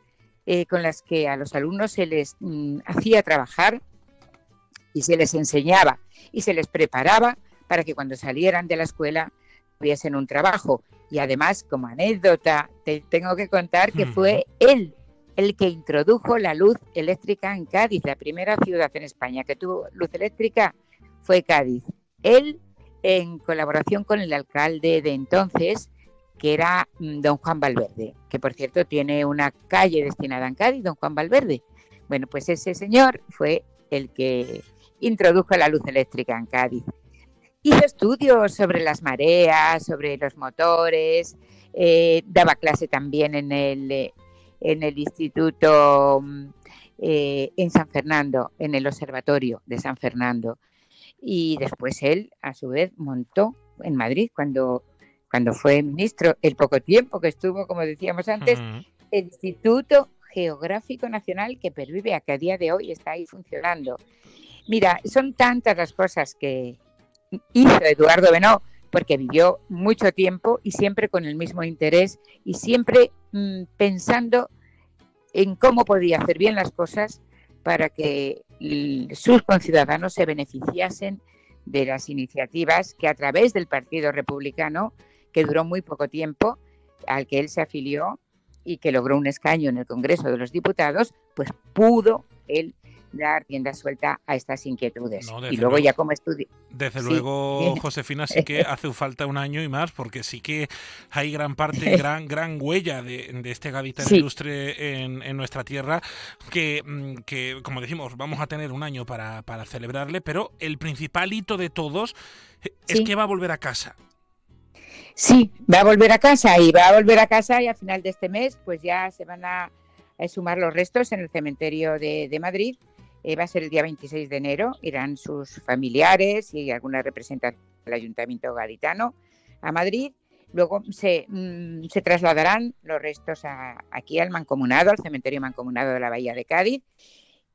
eh, con las que a los alumnos se les mm, hacía trabajar y se les enseñaba y se les preparaba para que cuando salieran de la escuela tuviesen un trabajo. Y además, como anécdota, te tengo que contar que fue él el que introdujo la luz eléctrica en Cádiz. La primera ciudad en España que tuvo luz eléctrica fue Cádiz. Él, en colaboración con el alcalde de entonces, que era mm, don Juan Valverde, que por cierto tiene una calle destinada en Cádiz, don Juan Valverde. Bueno, pues ese señor fue el que introdujo la luz eléctrica en Cádiz. Hizo estudios sobre las mareas, sobre los motores, eh, daba clase también en el, en el Instituto mm, eh, en San Fernando, en el Observatorio de San Fernando. Y después él, a su vez, montó en Madrid cuando, cuando fue ministro, el poco tiempo que estuvo, como decíamos antes, el Instituto Geográfico Nacional que pervive a que a día de hoy está ahí funcionando. Mira, son tantas las cosas que hizo Eduardo Benó, porque vivió mucho tiempo y siempre con el mismo interés y siempre mm, pensando en cómo podía hacer bien las cosas para que sus conciudadanos se beneficiasen de las iniciativas que a través del Partido Republicano, que duró muy poco tiempo, al que él se afilió y que logró un escaño en el Congreso de los Diputados, pues pudo él dar rienda suelta a estas inquietudes. y luego, ya como estudio. Desde luego, [LAUGHS] Josefina, sí que hace falta un año y más, porque sí que hay gran parte, [LAUGHS] gran, gran huella de, este gaditano ilustre en, nuestra tierra, que, mm, que, como decimos, vamos a tener un año para, para celebrarle, pero el principal hito de todos es que va a volver a casa. Sí, va a volver a casa y va a volver a casa y a final de este mes pues ya se van a, sumar los restos en el cementerio de, de Madrid eh, va a ser el día 26 de enero, irán sus familiares y alguna representación del Ayuntamiento Gaditano a Madrid. Luego se, mm, trasladarán los restos aquí al mancomunado, al cementerio mancomunado de la Bahía de Cádiz.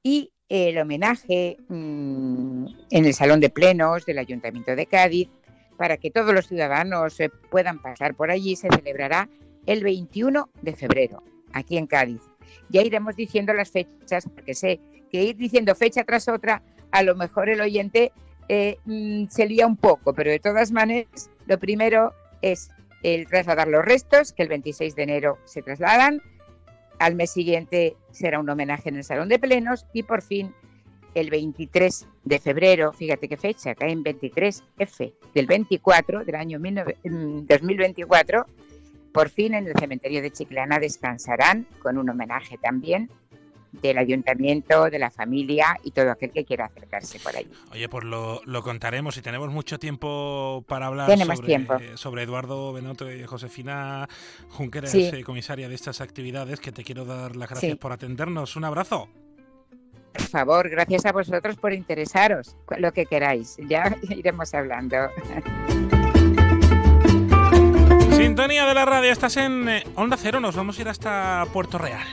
Y el homenaje mm, en el Salón de Plenos del Ayuntamiento de Cádiz para que todos los ciudadanos eh, puedan pasar por allí. Se celebrará el 21 de febrero, aquí en Cádiz. Ya iremos diciendo las fechas, porque sé que ir diciendo fecha tras otra, a lo mejor el oyente eh, mm, se lía un poco, pero de todas maneras, lo primero es el trasladar los restos, que el 26 de enero se trasladan, al mes siguiente será un homenaje en el Salón de Plenos y por fin el 23 de febrero, fíjate qué fecha, cae en 23F del 24 del año 2024, mm, por fin en el cementerio de Chiclana descansarán con un homenaje también del ayuntamiento, de la familia y todo aquel que quiera acercarse por allí. Oye, pues lo, contaremos y tenemos mucho tiempo para hablar sobre, sobre Eduardo Benoto y Josefina Junqueras, eh, comisaria de estas actividades, que te quiero dar las gracias por atendernos. Un abrazo. Por favor, gracias a vosotros por interesaros, lo que queráis. Ya [LAUGHS] iremos hablando. Sintonía de la radio, estás en eh, Onda Cero, nos vamos a ir hasta Puerto Real.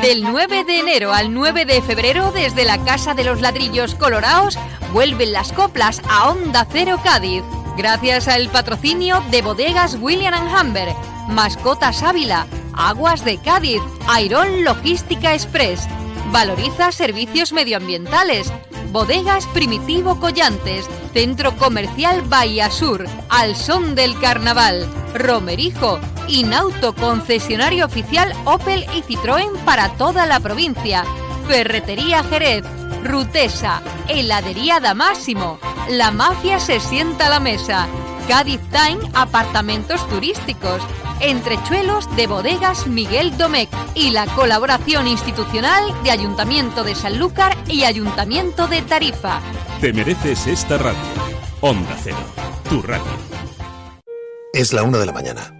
Del 9 de enero al 9 de febrero, desde la Casa de los Ladrillos Colorados, vuelven las coplas a Onda Cero Cádiz. Gracias al patrocinio de bodegas William Humber, Mascotas Ávila, Aguas de Cádiz, Airón Logística Express. Valoriza servicios medioambientales. Bodegas Primitivo Collantes, Centro Comercial Bahía Sur, Al Son del Carnaval, Romerijo, Inauto concesionario oficial Opel y Citroën para toda la provincia. Ferretería Jerez, Rutesa, Heladería Máximo. La mafia se sienta a la mesa. Cádiz Time, apartamentos turísticos. Entrechuelos de bodegas Miguel Domecq y la colaboración institucional de Ayuntamiento de Sanlúcar y Ayuntamiento de Tarifa. Te mereces esta radio. Onda Cero, tu radio. Es la una de la mañana.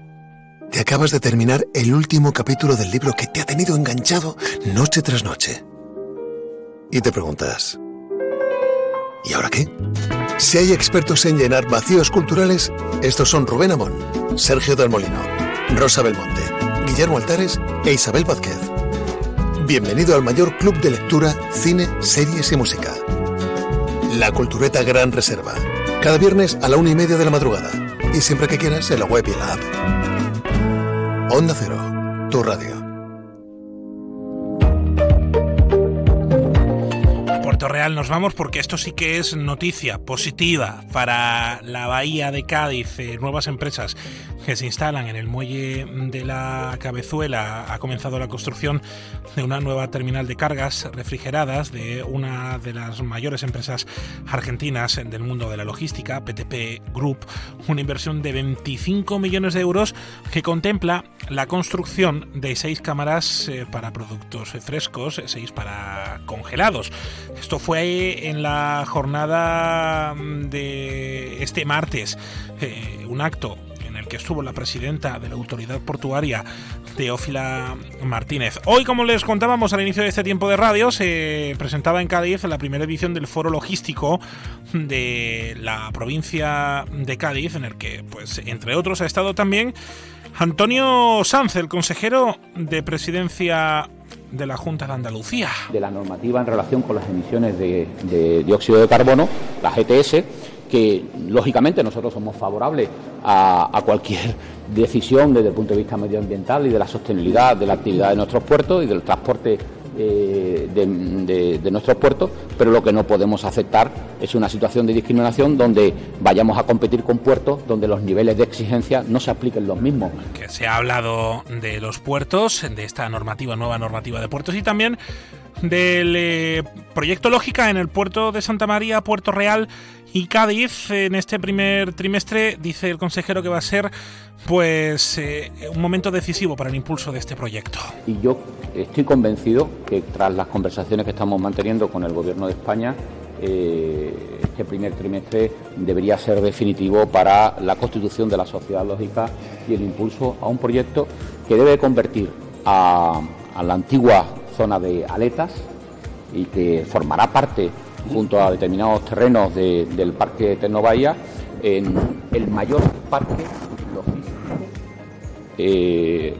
Te acabas de terminar el último capítulo del libro que te ha tenido enganchado noche tras noche. Y te preguntas, ¿y ahora qué? Si hay expertos en llenar vacíos culturales, estos son Rubén Amón, Sergio del Molino, Rosa Belmonte, Guillermo Altares e Isabel Vázquez. Bienvenido al mayor club de lectura, cine, series y música. La Cultureta Gran Reserva. Cada viernes a la una y media de la madrugada. Y siempre que quieras en la web y la app. Onda Cero, tu radio. Puerto Real nos vamos porque esto sí que es noticia positiva para la bahía de Cádiz, eh, nuevas empresas que se instalan en el muelle de la Cabezuela. Ha comenzado la construcción de una nueva terminal de cargas refrigeradas de una de las mayores empresas argentinas del mundo de la logística, PTP Group, una inversión de 25 millones de euros que contempla la construcción de seis cámaras eh, para productos frescos, seis para congelados. Esto fue en la jornada de este martes, eh, un acto que estuvo la presidenta de la autoridad portuaria, Teófila Martínez. Hoy, como les contábamos al inicio de este tiempo de radio, se presentaba en Cádiz la primera edición del Foro Logístico de la provincia de Cádiz, en el que, pues, entre otros, ha estado también Antonio Sanz, el consejero de presidencia de la Junta de Andalucía. De la normativa en relación con las emisiones de, de dióxido de carbono, la GTS, que lógicamente nosotros somos favorables a, cualquier [LAUGHS] decisión desde el punto de vista medioambiental y de la sostenibilidad de la actividad de nuestros puertos y del transporte eh, de, nuestros puertos, pero lo que no podemos aceptar es una situación de discriminación donde vayamos a competir con puertos donde los niveles de exigencia no se apliquen los mismos. Que se ha hablado de los puertos, de esta nueva normativa de puertos y también del eh, proyecto Lógica en el puerto de Santa María, Puerto Real y Cádiz en este primer trimestre dice el consejero que va a ser pues eh, un momento decisivo para el impulso de este proyecto. Y yo estoy convencido que tras las conversaciones que estamos manteniendo con el Gobierno de España, eh, este primer trimestre debería ser definitivo para la constitución de la sociedad lógica y el impulso a un proyecto que debe convertir a, a la antigua zona de aletas y que formará parte junto a determinados terrenos del Parque Tecnovaya, en el mayor parque logístico, eh,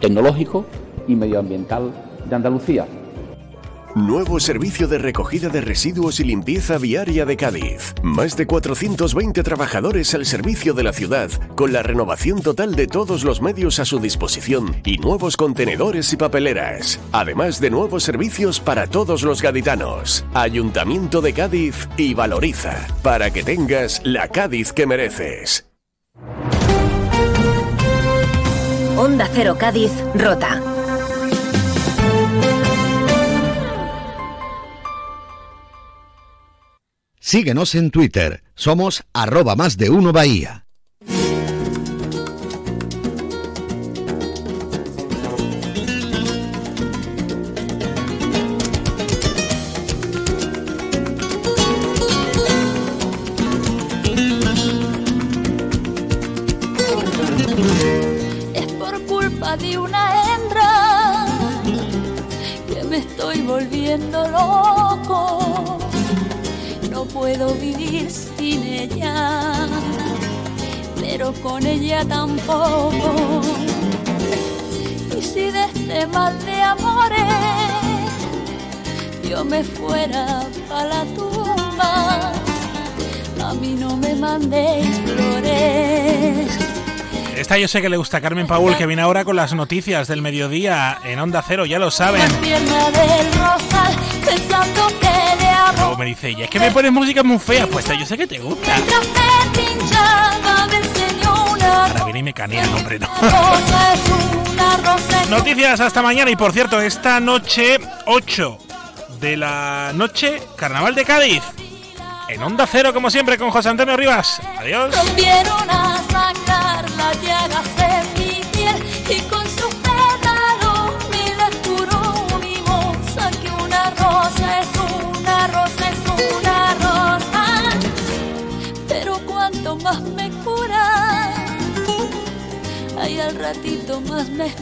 tecnológico y medioambiental de Andalucía. Nuevo servicio de recogida de residuos y limpieza viaria de Cádiz. Más de 420 trabajadores al servicio de la ciudad, con la renovación total de todos los medios a su disposición y nuevos contenedores y papeleras. Además de nuevos servicios para todos los gaditanos. Ayuntamiento de Cádiz y Valoriza, para que tengas la Cádiz que mereces. Onda Cero Cádiz, Rota. Síguenos en Twitter, somos arroba más de uno Bahía. Me fuera para la tumba, a mí no me mandéis flores. Esta yo sé que le gusta a Carmen Paul, que viene ahora con las noticias del mediodía en Onda Cero, ya lo saben. Luego me dice ella, es que me pones música muy fea. Pues esta yo sé que te gusta. Ahora viene y me canea, hombre, no. Noticias hasta mañana y por cierto, esta noche 8 de la noche, Carnaval de Cádiz. En Onda Cero, como siempre, con José Antonio Rivas. Adiós. Más me cura, ay al ratito más me